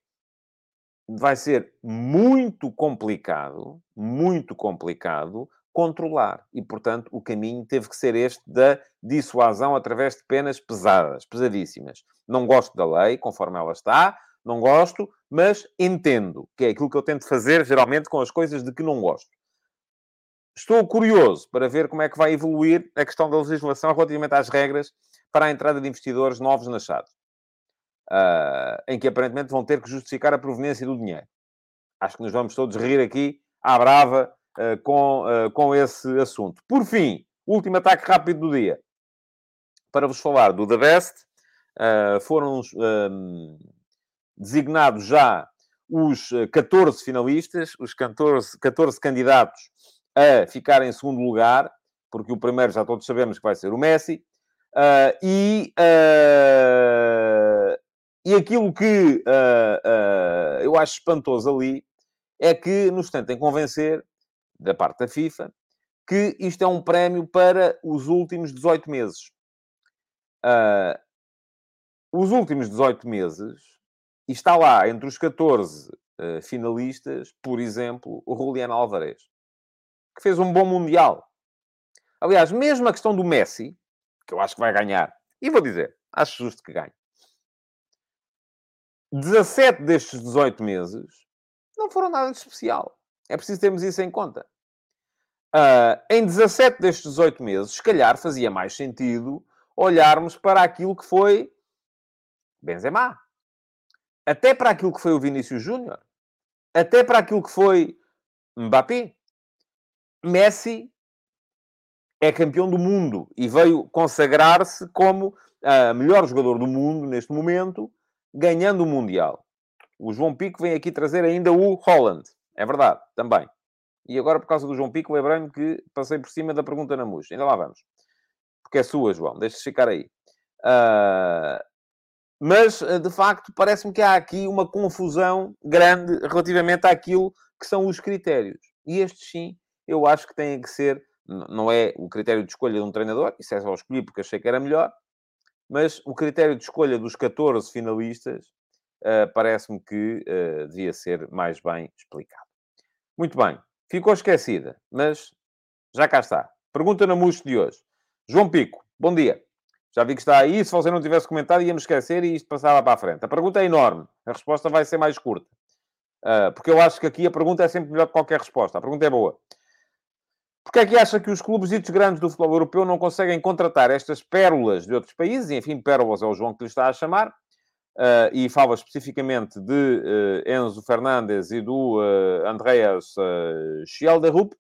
vai ser muito complicado, muito complicado controlar. E, portanto, o caminho teve que ser este da dissuasão através de penas pesadas, pesadíssimas. Não gosto da lei, conforme ela está, não gosto, mas entendo, que é aquilo que eu tento fazer geralmente com as coisas de que não gosto. Estou curioso para ver como é que vai evoluir a questão da legislação relativamente às regras para a entrada de investidores novos na chave, uh, em que aparentemente vão ter que justificar a proveniência do dinheiro. Acho que nos vamos todos rir aqui à brava uh, com, uh, com esse assunto. Por fim, último ataque rápido do dia. Para vos falar do The Best, foram designados já os 14 eh, finalistas, os 14, 14 candidatos a ficar em segundo lugar, porque o primeiro já todos sabemos que vai ser o Messi, uh, e, e aquilo que uh, eu acho espantoso ali é que nos tentem convencer, da parte da FIFA, que isto é um prémio para os últimos 18 meses. os últimos 18 meses e está lá, entre os 14 uh, eh, finalistas, por exemplo, o Juliano Alvarez, que fez um bom Mundial. Aliás, mesmo a questão do Messi, que eu acho que vai ganhar, e vou dizer, acho justo que ganhe. 17 destes 18 meses não foram nada de especial. É preciso termos isso em conta. Uh, em 17 destes 18 meses, se calhar fazia mais sentido olharmos para aquilo que foi Benzema, até para aquilo que foi o Vinícius Júnior, até para aquilo que foi Mbappé. Messi é campeão do mundo e veio consagrar-se como uh, melhor jogador do mundo neste momento, ganhando o Mundial. O João Pico vem aqui trazer ainda o Holland. É verdade, também. E agora, por causa do João Pico, lembrei-me que passei por cima da pergunta na MUS. Ainda lá vamos. Porque é sua, João. Deixa-se ficar aí. Uh, mas, eh, de facto, parece-me que há aqui uma confusão grande relativamente àquilo que são os critérios. E estes, sim, eu acho que têm que ser... Não é o critério de escolha de um treinador, isso é só escolher porque achei que era melhor, mas o critério de escolha dos 14 finalistas uh, parece-me que uh, devia ser mais bem explicado. Muito bem. Ficou esquecida, mas já cá está. Pergunta na MUS de hoje. João Pico, bom dia. Já vi que está aí. Se você não tivesse comentado, íamos esquecer e isto passava para a frente. A pergunta é enorme. A resposta vai ser mais curta. Uh, porque eu acho que aqui a pergunta é sempre melhor que qualquer resposta. A pergunta é boa. Porquê é que acha que os clubes ditos grandes do futebol europeu não conseguem contratar estas pérolas de outros países? Enfim, pérolas é o João que lhe está a chamar. Uh, e fala especificamente de uh, Enzo Fernandes e do uh, Andreas uh.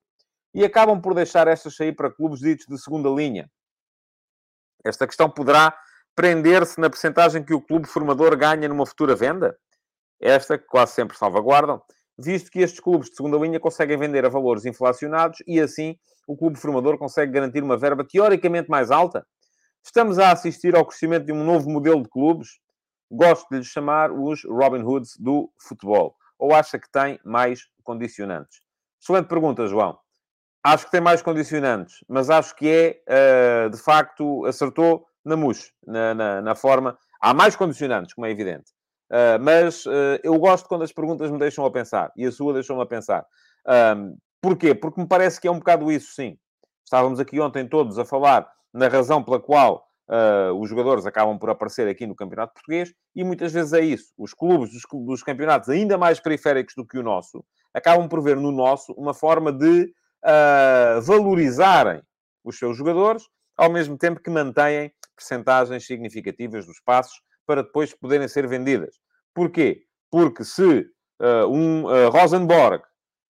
E acabam por deixar estas sair para clubes ditos de segunda linha. Esta questão poderá prender-se na percentagem que o clube formador ganha numa futura venda? Esta que quase sempre salvaguardam, visto que estes clubes de segunda linha conseguem vender a valores inflacionados e assim o clube formador consegue garantir uma verba teoricamente mais alta? Estamos a assistir ao crescimento de um novo modelo de clubes? Gosto de lhes chamar os Robin Hoods do futebol. Ou acha que tem mais condicionantes? Excelente pergunta, João. Acho que tem mais condicionantes, mas acho que é, uh, de facto, acertou na MUS, na, na, na, forma. Há mais condicionantes, como é evidente. Uh, mas uh, eu gosto quando as perguntas me deixam a pensar. E a sua deixou-me a pensar. Porquê? Porque me parece que é um bocado isso, sim. Estávamos aqui ontem todos a falar na razão pela qual uh, os jogadores acabam por aparecer aqui no Campeonato Português e muitas vezes é isso. Os clubes dos, dos campeonatos ainda mais periféricos do que o nosso acabam por ver no nosso uma forma de valorizarem os seus jogadores, ao mesmo tempo que mantêm percentagens significativas dos passos para depois poderem ser vendidas. Porquê? Porque se uh, um uh, Rosenborg,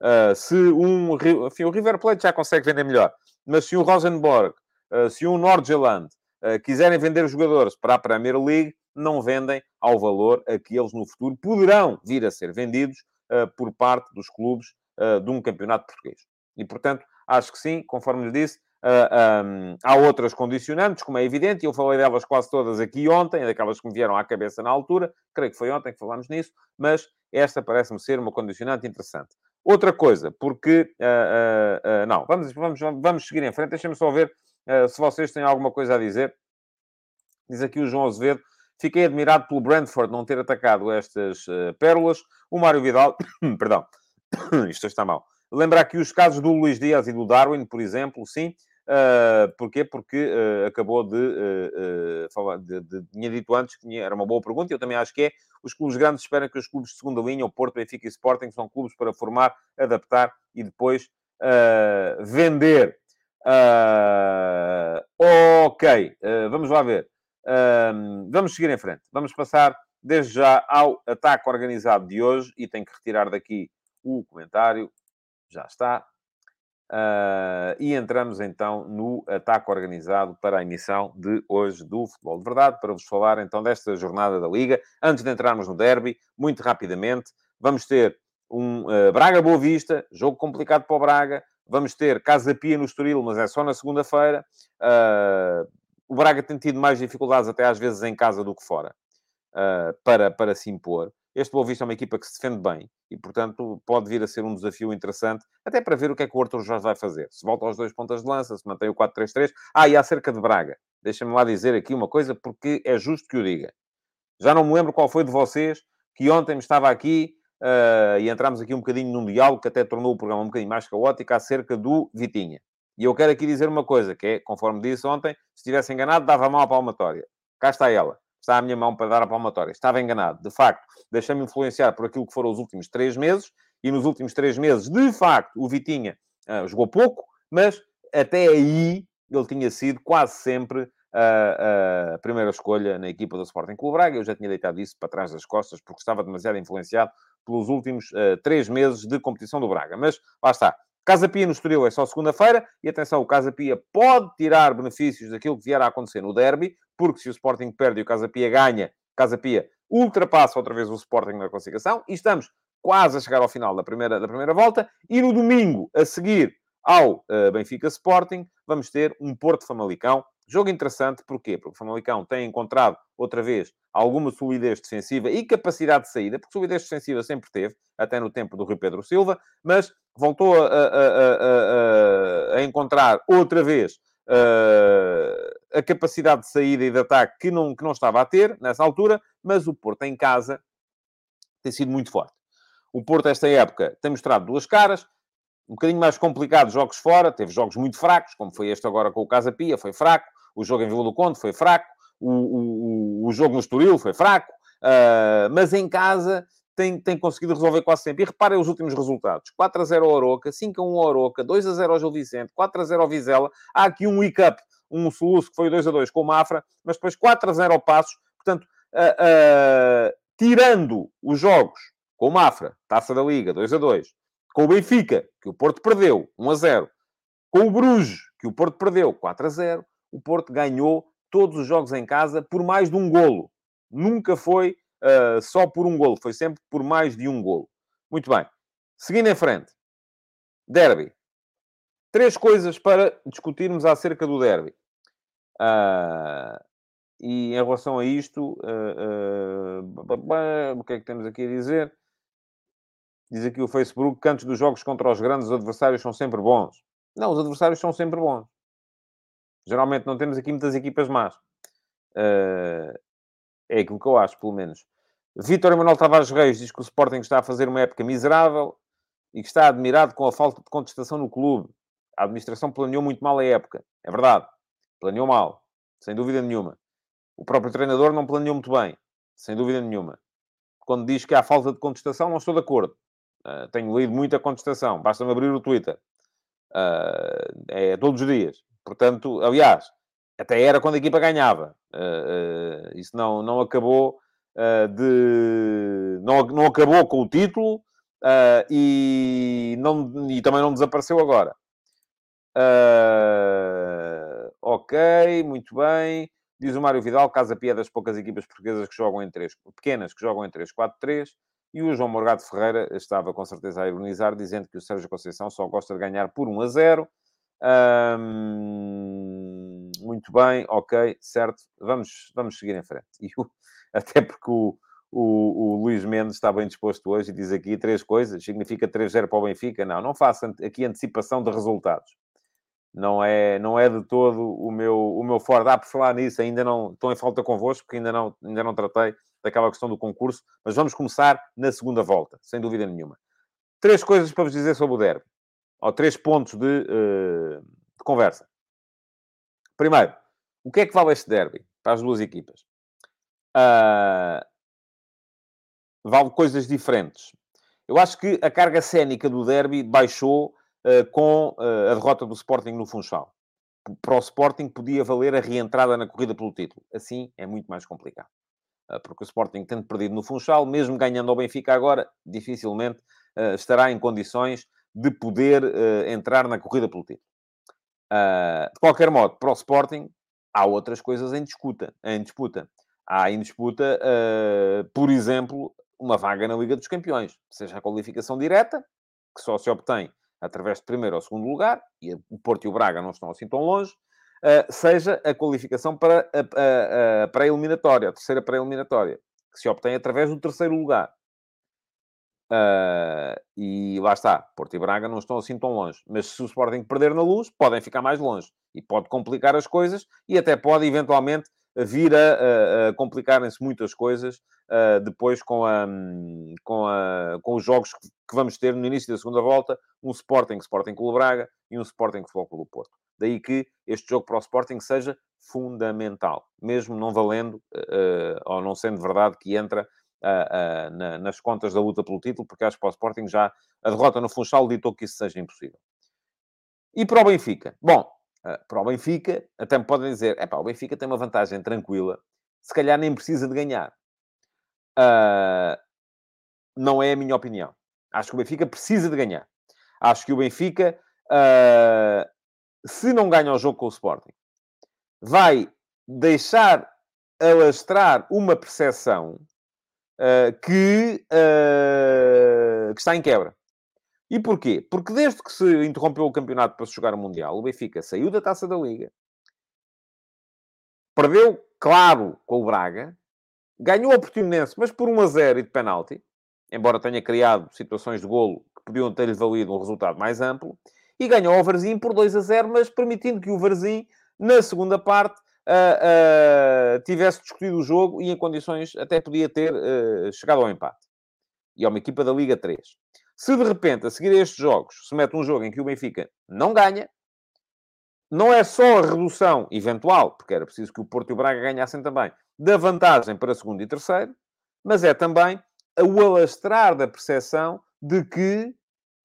uh, se um... Enfim, o River Plate já consegue vender melhor. Mas se um Rosenborg, se um Nordjylland quiserem vender jogadores para a Premier League, não vendem ao valor a que eles no futuro poderão vir a ser vendidos por parte dos clubes de um campeonato português. E, portanto, acho que sim, conforme lhe disse, Uh, ah, um, há outras condicionantes, como é evidente, e eu falei delas quase todas aqui ontem, daquelas que me vieram à cabeça na altura, creio que foi ontem que falámos nisso, mas esta parece-me ser uma condicionante interessante. Outra coisa, porque... Uh, uh, não, vamos, vamos, vamos seguir em frente, deixem-me só ver se vocês têm alguma coisa a dizer. Diz aqui o João Azevedo, fiquei admirado pelo Brentford não ter atacado estas pérolas. O Mário Vidal, [coughs] perdão, [coughs] isto está mal. Lembrar aqui os casos do Luís Dias e do Darwin, por exemplo, sim, Uh, porquê? Porque uh, acabou de, uh, falar, de, de, tinha dito antes que era uma boa pergunta, e eu também acho que é. Os clubes grandes esperam que os clubes de segunda linha, o Porto, Benfica e Sporting, são clubes para formar, adaptar e depois vender. ok, vamos lá ver. vamos seguir em frente. Vamos passar desde já ao ataque organizado de hoje e tenho que retirar daqui o comentário. Já está. Uh, e entramos então no ataque organizado para a emissão de hoje do Futebol de Verdade, para vos falar então desta jornada da Liga. Antes de entrarmos no derby, muito rapidamente, vamos ter um uh, Braga-Boa Vista, jogo complicado para o Braga. Vamos ter Casa Pia no Estoril, mas é só na segunda-feira. Uh, o Braga tem tido mais dificuldades até às vezes em casa do que fora, para, para se impor. Este Boa Vista é uma equipa que se defende bem e, portanto, pode vir a ser um desafio interessante, até para ver o que é que o Arthur Jorge vai fazer. Se volta aos dois pontas de lança, se mantém o 4-3-3. Ah, e acerca de Braga, deixa-me lá dizer aqui uma coisa, porque é justo que o diga. Já não me lembro qual foi de vocês que ontem me estava aqui uh, e entramos aqui um bocadinho num diálogo que até tornou o programa um bocadinho mais caótico acerca do Vitinha. E eu quero aqui dizer uma coisa, que é, conforme disse ontem, se estivesse enganado, dava mal à palmatória. Cá está ela está à minha mão para dar a palmatória. Estava enganado. De facto, deixei-me influenciar por aquilo que foram os últimos três meses, e nos últimos três meses, de facto, o Vitinha uh, jogou pouco, mas até aí ele tinha sido quase sempre a, a primeira escolha na equipa do Sporting Clube Braga. Eu já tinha deitado isso para trás das costas, porque estava demasiado influenciado pelos últimos uh, três meses de competição do Braga. Mas lá está. Casa Pia no Estoril é só segunda-feira, e atenção, o Casa Pia pode tirar benefícios daquilo que vier a acontecer no derby, porque se o Sporting perde e o Casa Pia ganha, Casa Pia ultrapassa outra vez o Sporting na classificação, e estamos quase a chegar ao final da primeira, da primeira volta, e no domingo, a seguir ao uh, Benfica Sporting, vamos ter um Porto Famalicão. Jogo interessante, porquê? Porque o Famalicão tem encontrado, outra vez, alguma solidez defensiva e capacidade de saída, porque solidez defensiva sempre teve, até no tempo do Rui Pedro Silva, mas voltou a, a, a, a encontrar outra vez uh, a capacidade de saída e de ataque que não, que não estava a ter nessa altura, mas o Porto em casa tem sido muito forte. O Porto, esta época, tem mostrado duas caras, um bocadinho mais complicado jogos fora, teve jogos muito fracos, como foi este agora com o Casa Pia, foi fraco, o jogo em Vila do Conde foi fraco, o, o, o jogo no Estoril foi fraco, uh, mas em casa tem, tem conseguido resolver quase sempre. E reparem os últimos resultados. 4 a 0 ao Oroca, 5 a 1 ao Oroca, 2 a 0 ao Gil Vicente, 4 a 0 ao Vizela. Há aqui um wake-up, um soluço que foi 2 a 2 com o Mafra, mas depois 4 a 0 ao Passos. Portanto, uh, uh, tirando os jogos com o Mafra, Taça da Liga, 2 a 2, com o Benfica, que o Porto perdeu, 1 a 0, com o Bruges, que o Porto perdeu, 4 a 0, o Porto ganhou todos os jogos em casa por mais de um golo. Nunca foi uh, só por um golo, foi sempre por mais de um golo. Muito bem. Seguindo em frente. Derby. Três coisas para discutirmos acerca do derby. Uh, e em relação a isto, uh, o que é que temos aqui a dizer? Diz aqui o Facebook que antes dos jogos contra os grandes, os adversários são sempre bons. Não, os adversários são sempre bons. Geralmente não temos aqui muitas equipas más. Uh, é aquilo que eu acho, pelo menos. Vítor Emanuel Tavares Reis diz que o Sporting está a fazer uma época miserável e que está admirado com a falta de contestação no clube. A administração planeou muito mal a época. É verdade. Planeou mal. sem dúvida nenhuma. O próprio treinador não planeou muito bem, sem dúvida nenhuma. Quando diz que há falta de contestação, não estou de acordo. Uh, tenho lido muita contestação, basta-me abrir o Twitter. Uh, é todos os dias. Portanto, aliás, até era quando a equipa ganhava. Uh, isso não, não acabou de. Não, não acabou com o título e, não, e também não desapareceu agora. ok, muito bem. Diz o Mário Vidal, Casa Pia das poucas equipas portuguesas que jogam em 3, pequenas, que jogam em 3-4-3. E o João Morgado Ferreira estava com certeza a ironizar, dizendo que o Sérgio Conceição só gosta de ganhar por 1 a 0. Muito bem, ok, certo. Vamos, vamos seguir em frente. E o, [laughs] até porque o, o, o, Luís Mendes está bem disposto hoje e diz aqui três coisas. Significa 3-0 para o Benfica? Não, não faça aqui antecipação de resultados não é, não é de todo o meu, o meu forte. Ah, falar nisso, ainda não estou em falta convosco, porque ainda não, ainda não tratei daquela questão do concurso, mas vamos começar na segunda volta, sem dúvida nenhuma. Três coisas para vos dizer sobre o derby, ou três pontos de, uh, de conversa. Primeiro, o que é que vale este derby para as duas equipas? Uh, vale coisas diferentes. Eu acho que a carga cénica do derby baixou uh, com uh, a derrota do Sporting no Funchal. Para o Sporting podia valer a reentrada na corrida pelo título. Assim é muito mais complicado. Uh, porque o Sporting, tendo perdido no Funchal, mesmo ganhando ao Benfica agora, dificilmente estará em condições de poder entrar na corrida pelo título. de qualquer modo, para o Sporting, há outras coisas em disputa. Em disputa. Há em disputa, por exemplo, uma vaga na Liga dos Campeões, seja a qualificação direta, que só se obtém através de primeiro ou segundo lugar, e o Porto e o Braga não estão assim tão longe, uh, seja a qualificação para a, a, a pré-eliminatória, a terceira pré-eliminatória, que se obtém através do terceiro lugar. Uh, e lá está, Porto e Braga não estão assim tão longe. Mas se o Sporting perder na luz, podem ficar mais longe. E pode complicar as coisas e até pode eventualmente vir a, a complicarem-se muitas coisas uh, depois com, a, com, a, com os jogos que, vamos ter no início da segunda volta, um Sporting Sporting Clube Braga e um Sporting Futebol Clube Porto. Daí que este jogo para o Sporting seja fundamental, mesmo não valendo uh, ou não sendo verdade que entra uh, na, nas contas da luta pelo título, porque acho que para o Sporting já a derrota no Funchal ditou que isso seja impossível. E para o Benfica? Bom, Uh, para o Benfica, até me podem dizer, é pá, o Benfica tem uma vantagem tranquila, se calhar nem precisa de ganhar. Uh, não é a minha opinião. Acho que o Benfica precisa de ganhar. Acho que o Benfica, uh, se não ganha o jogo com o Sporting, vai deixar alastrar uma percepção que, que está em quebra. E porquê? Porque desde que se interrompeu o campeonato para se jogar o Mundial, o Benfica saiu da Taça da Liga, perdeu, claro, com o Braga, ganhou o Portimonense, mas por 1 a 0 e de penalti, embora tenha criado situações de golo que podiam ter-lhe valido um resultado mais amplo, e ganhou o Varzim por 2 a 0, mas permitindo que o Varzim, na segunda parte, uh, uh, tivesse discutido o jogo e em condições até podia ter uh, chegado ao empate. E é uma equipa da Liga 3. Se de repente, a seguir a estes jogos, se mete um jogo em que o Benfica não ganha, não é só a redução eventual, porque era preciso que o Porto e o Braga ganhassem também, da vantagem para segundo e terceiro, mas é também o alastrar da percepção de que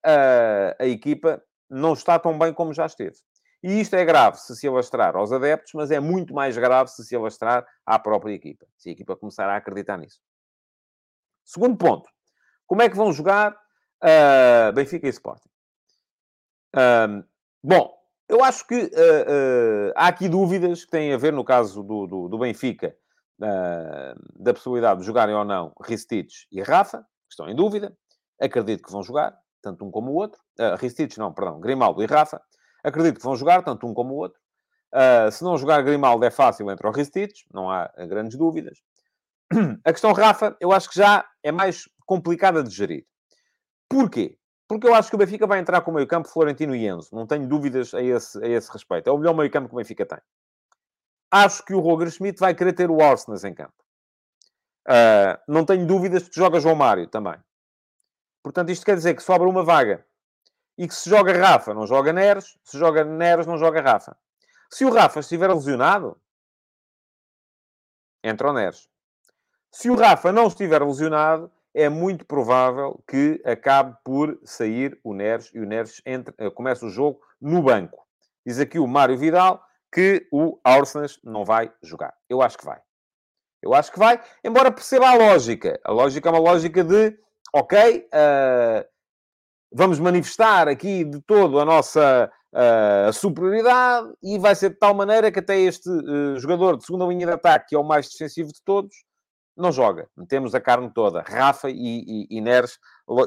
uh, a equipa não está tão bem como já esteve. E isto é grave se se alastrar aos adeptos, mas é muito mais grave se se alastrar à própria equipa. Se a equipa começar a acreditar nisso. Segundo ponto. Como é que vão jogar Uh, Benfica e Sporting. Uh, bom, eu acho que uh, há aqui dúvidas que têm a ver, no caso do, do, do Benfica, da possibilidade de jogarem ou não Ristich e Rafa, que estão em dúvida. Acredito que vão jogar, tanto um como o outro. Uh, Ristich, não, perdão, Grimaldo e Rafa. Acredito que vão jogar, tanto um como o outro. Uh, se não jogar Grimaldo é fácil entre o Ristich, não há grandes dúvidas. [clears throat] A questão Rafa, eu acho que já é mais complicada de gerir. Porquê? Porque eu acho que o Benfica vai entrar com o meio-campo Florentino e Enzo. Não tenho dúvidas a esse, a esse respeito. É o melhor meio-campo que o Benfica tem. Acho que o Roger Schmidt vai querer ter o Arsenal em campo. Uh, não tenho dúvidas que joga João Mário também. Portanto, isto quer dizer que sobra uma vaga. E que se joga Rafa, não joga Neres. Se joga Neres, não joga Rafa. Se o Rafa estiver lesionado, entra o Neres. Se o Rafa não estiver lesionado, é muito provável que acabe por sair o Neres e o Neres entre, eh, começa o jogo no banco. Diz aqui o Mário Vidal que o Arsenal não vai jogar. Eu acho que vai. Eu acho que vai, embora perceba a lógica. A lógica é uma lógica de, ok, uh, vamos manifestar aqui de todo a nossa uh, superioridade e vai ser de tal maneira que até este uh, jogador de segunda linha de ataque, que é o mais defensivo de todos, não joga. Metemos a carne toda. Rafa e, e, e Neres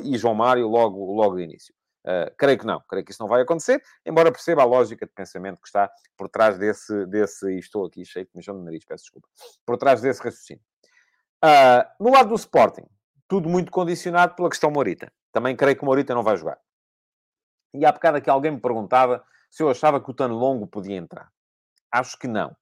e João Mário logo, logo de início. Uh, creio que não, creio que isso não vai acontecer, embora perceba a lógica de pensamento que está por trás desse, desse estou aqui cheio de mijão de nariz, peço desculpa, por trás desse raciocínio. Uh, no lado do Sporting, tudo muito condicionado pela questão Morita. Também creio que o Morita não vai jogar. E há bocado aqui alguém me perguntava se eu achava que o Tano Longo podia entrar. Acho que não.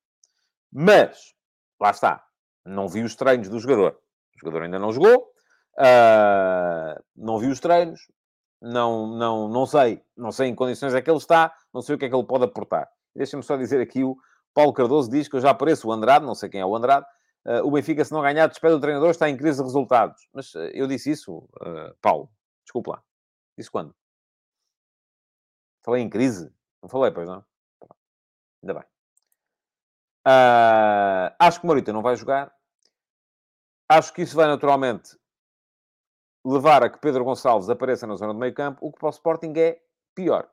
Mas, lá está, não vi os treinos do jogador. O jogador ainda não jogou, uh, não vi os treinos, não, não, não sei, não sei em condições é que ele está, não sei o que é que ele pode aportar. Deixa-me só dizer aqui, o Paulo Cardoso diz que eu já apareço o Andrade, não sei quem é o Andrade, uh, o Benfica, se não ganhar, despede o treinador, está em crise de resultados. Mas uh, eu disse isso, Paulo, desculpe lá. Disse quando? Falei em crise? Não falei, pois não? Ainda bem. acho que o Morita não vai jogar. Acho que isso vai naturalmente levar a que Pedro Gonçalves apareça na zona do meio campo, o que para o Sporting é pior.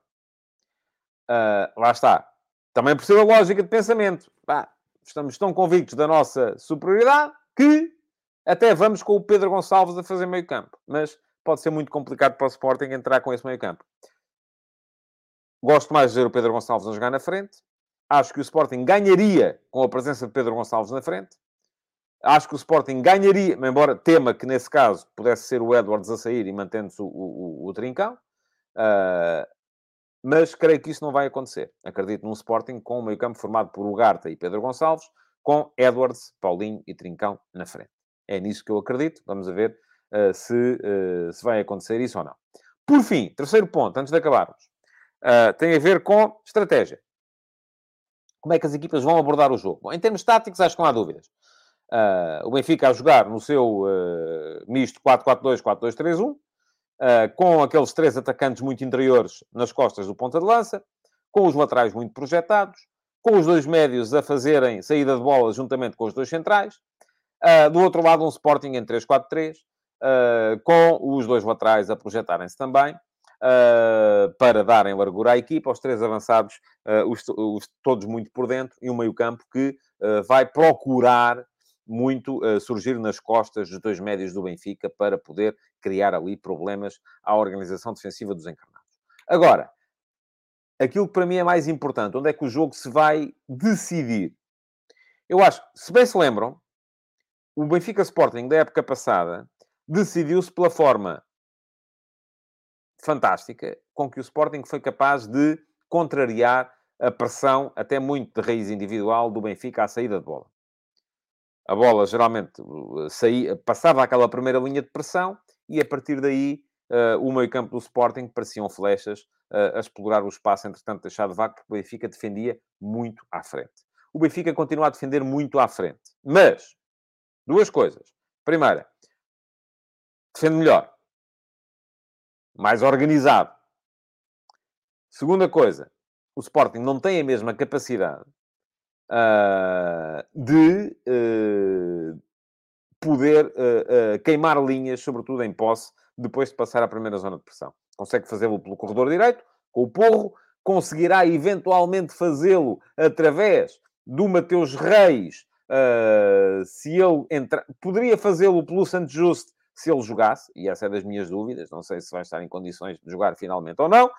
Uh, lá está. Também percebo a lógica de pensamento. Bah, estamos tão convictos da nossa superioridade que até vamos com o Pedro Gonçalves a fazer meio campo. Mas pode ser muito complicado para o Sporting entrar com esse meio campo. Gosto mais de ver o Pedro Gonçalves a jogar na frente. Acho que o Sporting ganharia com a presença de Pedro Gonçalves na frente. Acho que o Sporting ganharia, embora tema que nesse caso pudesse ser o Edwards a sair e mantendo-se o, o, o, Trincão. Uh, mas creio que isso não vai acontecer. Acredito num Sporting com o meio campo formado por Ugarte e Pedro Gonçalves, com Edwards, Paulinho e Trincão na frente. É nisso que eu acredito. Vamos ver uh, se, uh, se vai acontecer isso ou não. Por fim, terceiro ponto, antes de acabarmos, uh, tem a ver com estratégia. Como é que as equipas vão abordar o jogo? Bom, em termos táticos, acho que não há dúvidas. O Benfica a jogar no seu misto 4-4-2, 4-2-3-1, uh, com aqueles três atacantes muito interiores nas costas do ponta de lança, com os laterais muito projetados, com os dois médios a fazerem saída de bola juntamente com os dois centrais. Uh, do outro lado, um Sporting em 3-4-3, com os dois laterais a projetarem-se também. para darem largura à equipa, os três avançados, os, os, todos muito por dentro, e um meio-campo que vai procurar muito uh, surgir nas costas dos dois médios do Benfica para poder criar ali problemas à organização defensiva dos encarnados. Agora, aquilo que para mim é mais importante, onde é que o jogo se vai decidir? Eu acho, se bem se lembram, o Benfica Sporting da época passada decidiu-se pela forma fantástica com que o Sporting foi capaz de contrariar a pressão, até muito de raiz individual, do Benfica à saída de bola a bola geralmente saía, passava aquela primeira linha de pressão e a partir daí uh, o meio campo do Sporting pareciam flechas uh, a explorar o espaço, entretanto deixado vago, porque o Benfica defendia muito à frente. O Benfica continua a defender muito à frente. Mas, duas coisas. Primeira, defende melhor. Mais organizado. Segunda coisa, o Sporting não tem a mesma capacidade uh, de uh, poder uh, queimar linhas, sobretudo em posse, depois de passar a primeira zona de pressão. Consegue fazê-lo pelo corredor direito, com o porro, conseguirá eventualmente fazê-lo através do Mateus Reis, se ele entrar, poderia fazê-lo pelo Santos Justo se ele jogasse, e essa é das minhas dúvidas, não sei se vai estar em condições de jogar finalmente ou não,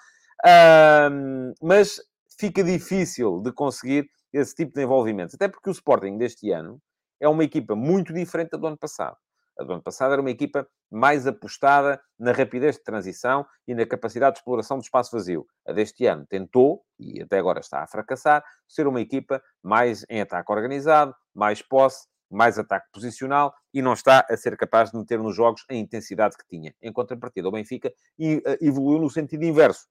mas fica difícil de conseguir esse tipo de envolvimento. Até porque o Sporting deste ano é uma equipa muito diferente da do ano passado. A do ano passado era uma equipa mais apostada na rapidez de transição e na capacidade de exploração do espaço vazio. A deste ano tentou, e até agora está a fracassar, ser uma equipa mais em ataque organizado, mais posse, mais ataque posicional e não está a ser capaz de meter nos jogos a intensidade que tinha. Em contrapartida, o Benfica eh, evoluiu no sentido inverso.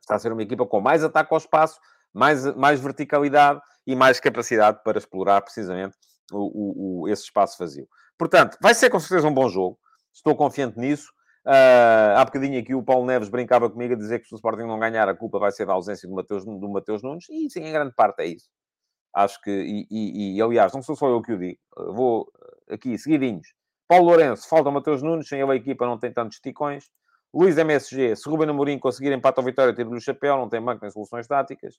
Está a ser uma equipa com mais ataque ao espaço, mais, mais verticalidade e mais capacidade para explorar precisamente o, o, esse espaço vazio. Portanto, vai ser com certeza um bom jogo. Estou confiante nisso. Uh, há bocadinho aqui o Paulo Neves brincava comigo a dizer que se o Sporting não ganhar, a culpa vai ser da ausência do Mateus, do Mateus Nunes. E sim, em grande parte é isso. Acho que, e, e, e aliás, não sou só eu que o digo. Vou aqui, seguidinhos. Paulo Lourenço, falta o Mateus Nunes, sem ele a equipa não tem tantos esticões. Luís MSG, se Ruben Amorim conseguir empate ou vitória, tiro-lhe o chapéu, não tem banco nem soluções táticas.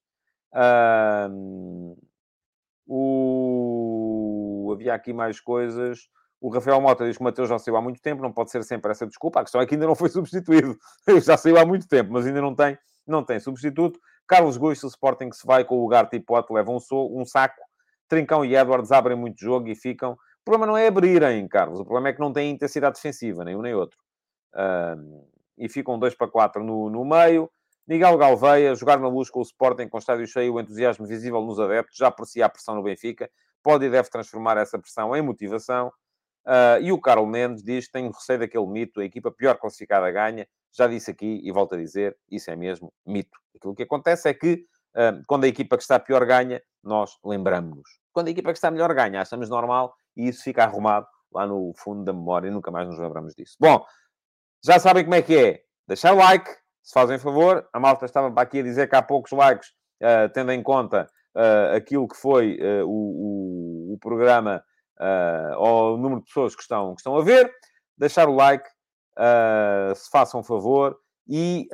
O... Havia aqui mais coisas. O Rafael Mota diz que o Mateus já saiu há muito tempo, não pode ser sempre essa desculpa. A questão é que ainda não foi [laughs] substituído. já saiu há muito tempo, mas ainda não tem, não tem substituto. Carlos Guiço, o Sporting que se vai com o lugar tipo Otto, leva um, um saco. Trincão e Edwards abrem muito jogo e ficam. O problema não é abrirem, Carlos. O problema é que não têm intensidade defensiva, nem um nem outro. Uh, e ficam 2 para 4 no, no meio. Miguel Galveia, jogar na luz com o Sporting com o estádio cheio, o entusiasmo visível nos adeptos, já por si a pressão no Benfica, pode e deve transformar essa pressão em motivação. Uh, e o Carlos Mendes diz: tenho receio daquele mito, a equipa pior classificada ganha. Já disse aqui e volto a dizer: isso é mesmo mito. Aquilo que acontece é que uh, quando a equipa que está pior ganha, nós lembramos-nos. Quando a equipa que está melhor ganha, achamos normal e isso fica arrumado lá no fundo da memória e nunca mais nos lembramos disso. Bom, já sabem como é que é. Deixar like, se fazem favor. A malta estava aqui a dizer que há poucos likes, uh, tendo em conta uh, aquilo que foi uh, o, o, o, programa ou o número de pessoas que estão, que estão a ver. Deixar o like, se façam favor, e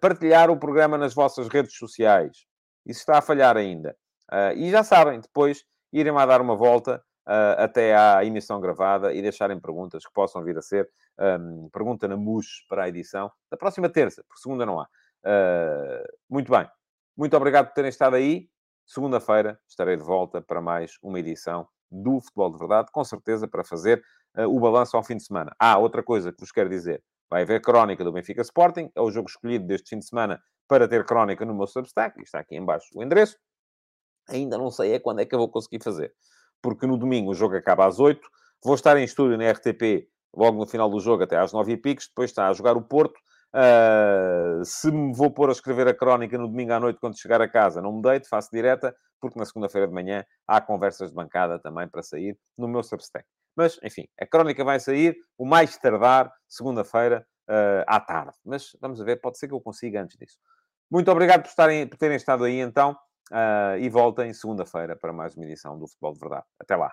partilhar o programa nas vossas redes sociais. Isso está a falhar ainda. e já sabem, depois irem lá dar uma volta uh, até à emissão gravada e deixarem perguntas que possam vir a ser um, pergunta na MUS para a edição da próxima terça, porque segunda não há. Uh, muito bem. Muito obrigado por terem estado aí. Segunda-feira estarei de volta para mais uma edição do Futebol de Verdade, com certeza para fazer uh, o balanço ao fim de semana. Ah, outra coisa que vos quero dizer. Vai haver crónica do Benfica Sporting. É o jogo escolhido deste fim de semana para ter crónica no meu Substack. Está aqui embaixo o endereço. Ainda não sei é quando é que eu vou conseguir fazer porque no domingo o jogo acaba às 8. Vou estar em estúdio na RTP logo no final do jogo, até às 9 e picos. Depois está a jogar o Porto. Uh, se me vou pôr a escrever a crónica no domingo à noite quando chegar a casa, não me deito, faço direta, porque na segunda-feira de manhã há conversas de bancada também para sair no meu Substack. Mas, enfim, a crónica vai sair o mais tardar, segunda-feira, uh, à tarde. Mas vamos ver, pode ser que eu consiga antes disso. Muito obrigado por, estarem, por terem estado aí então. Uh, e voltem segunda-feira para mais uma edição do Futebol de Verdade. Até lá.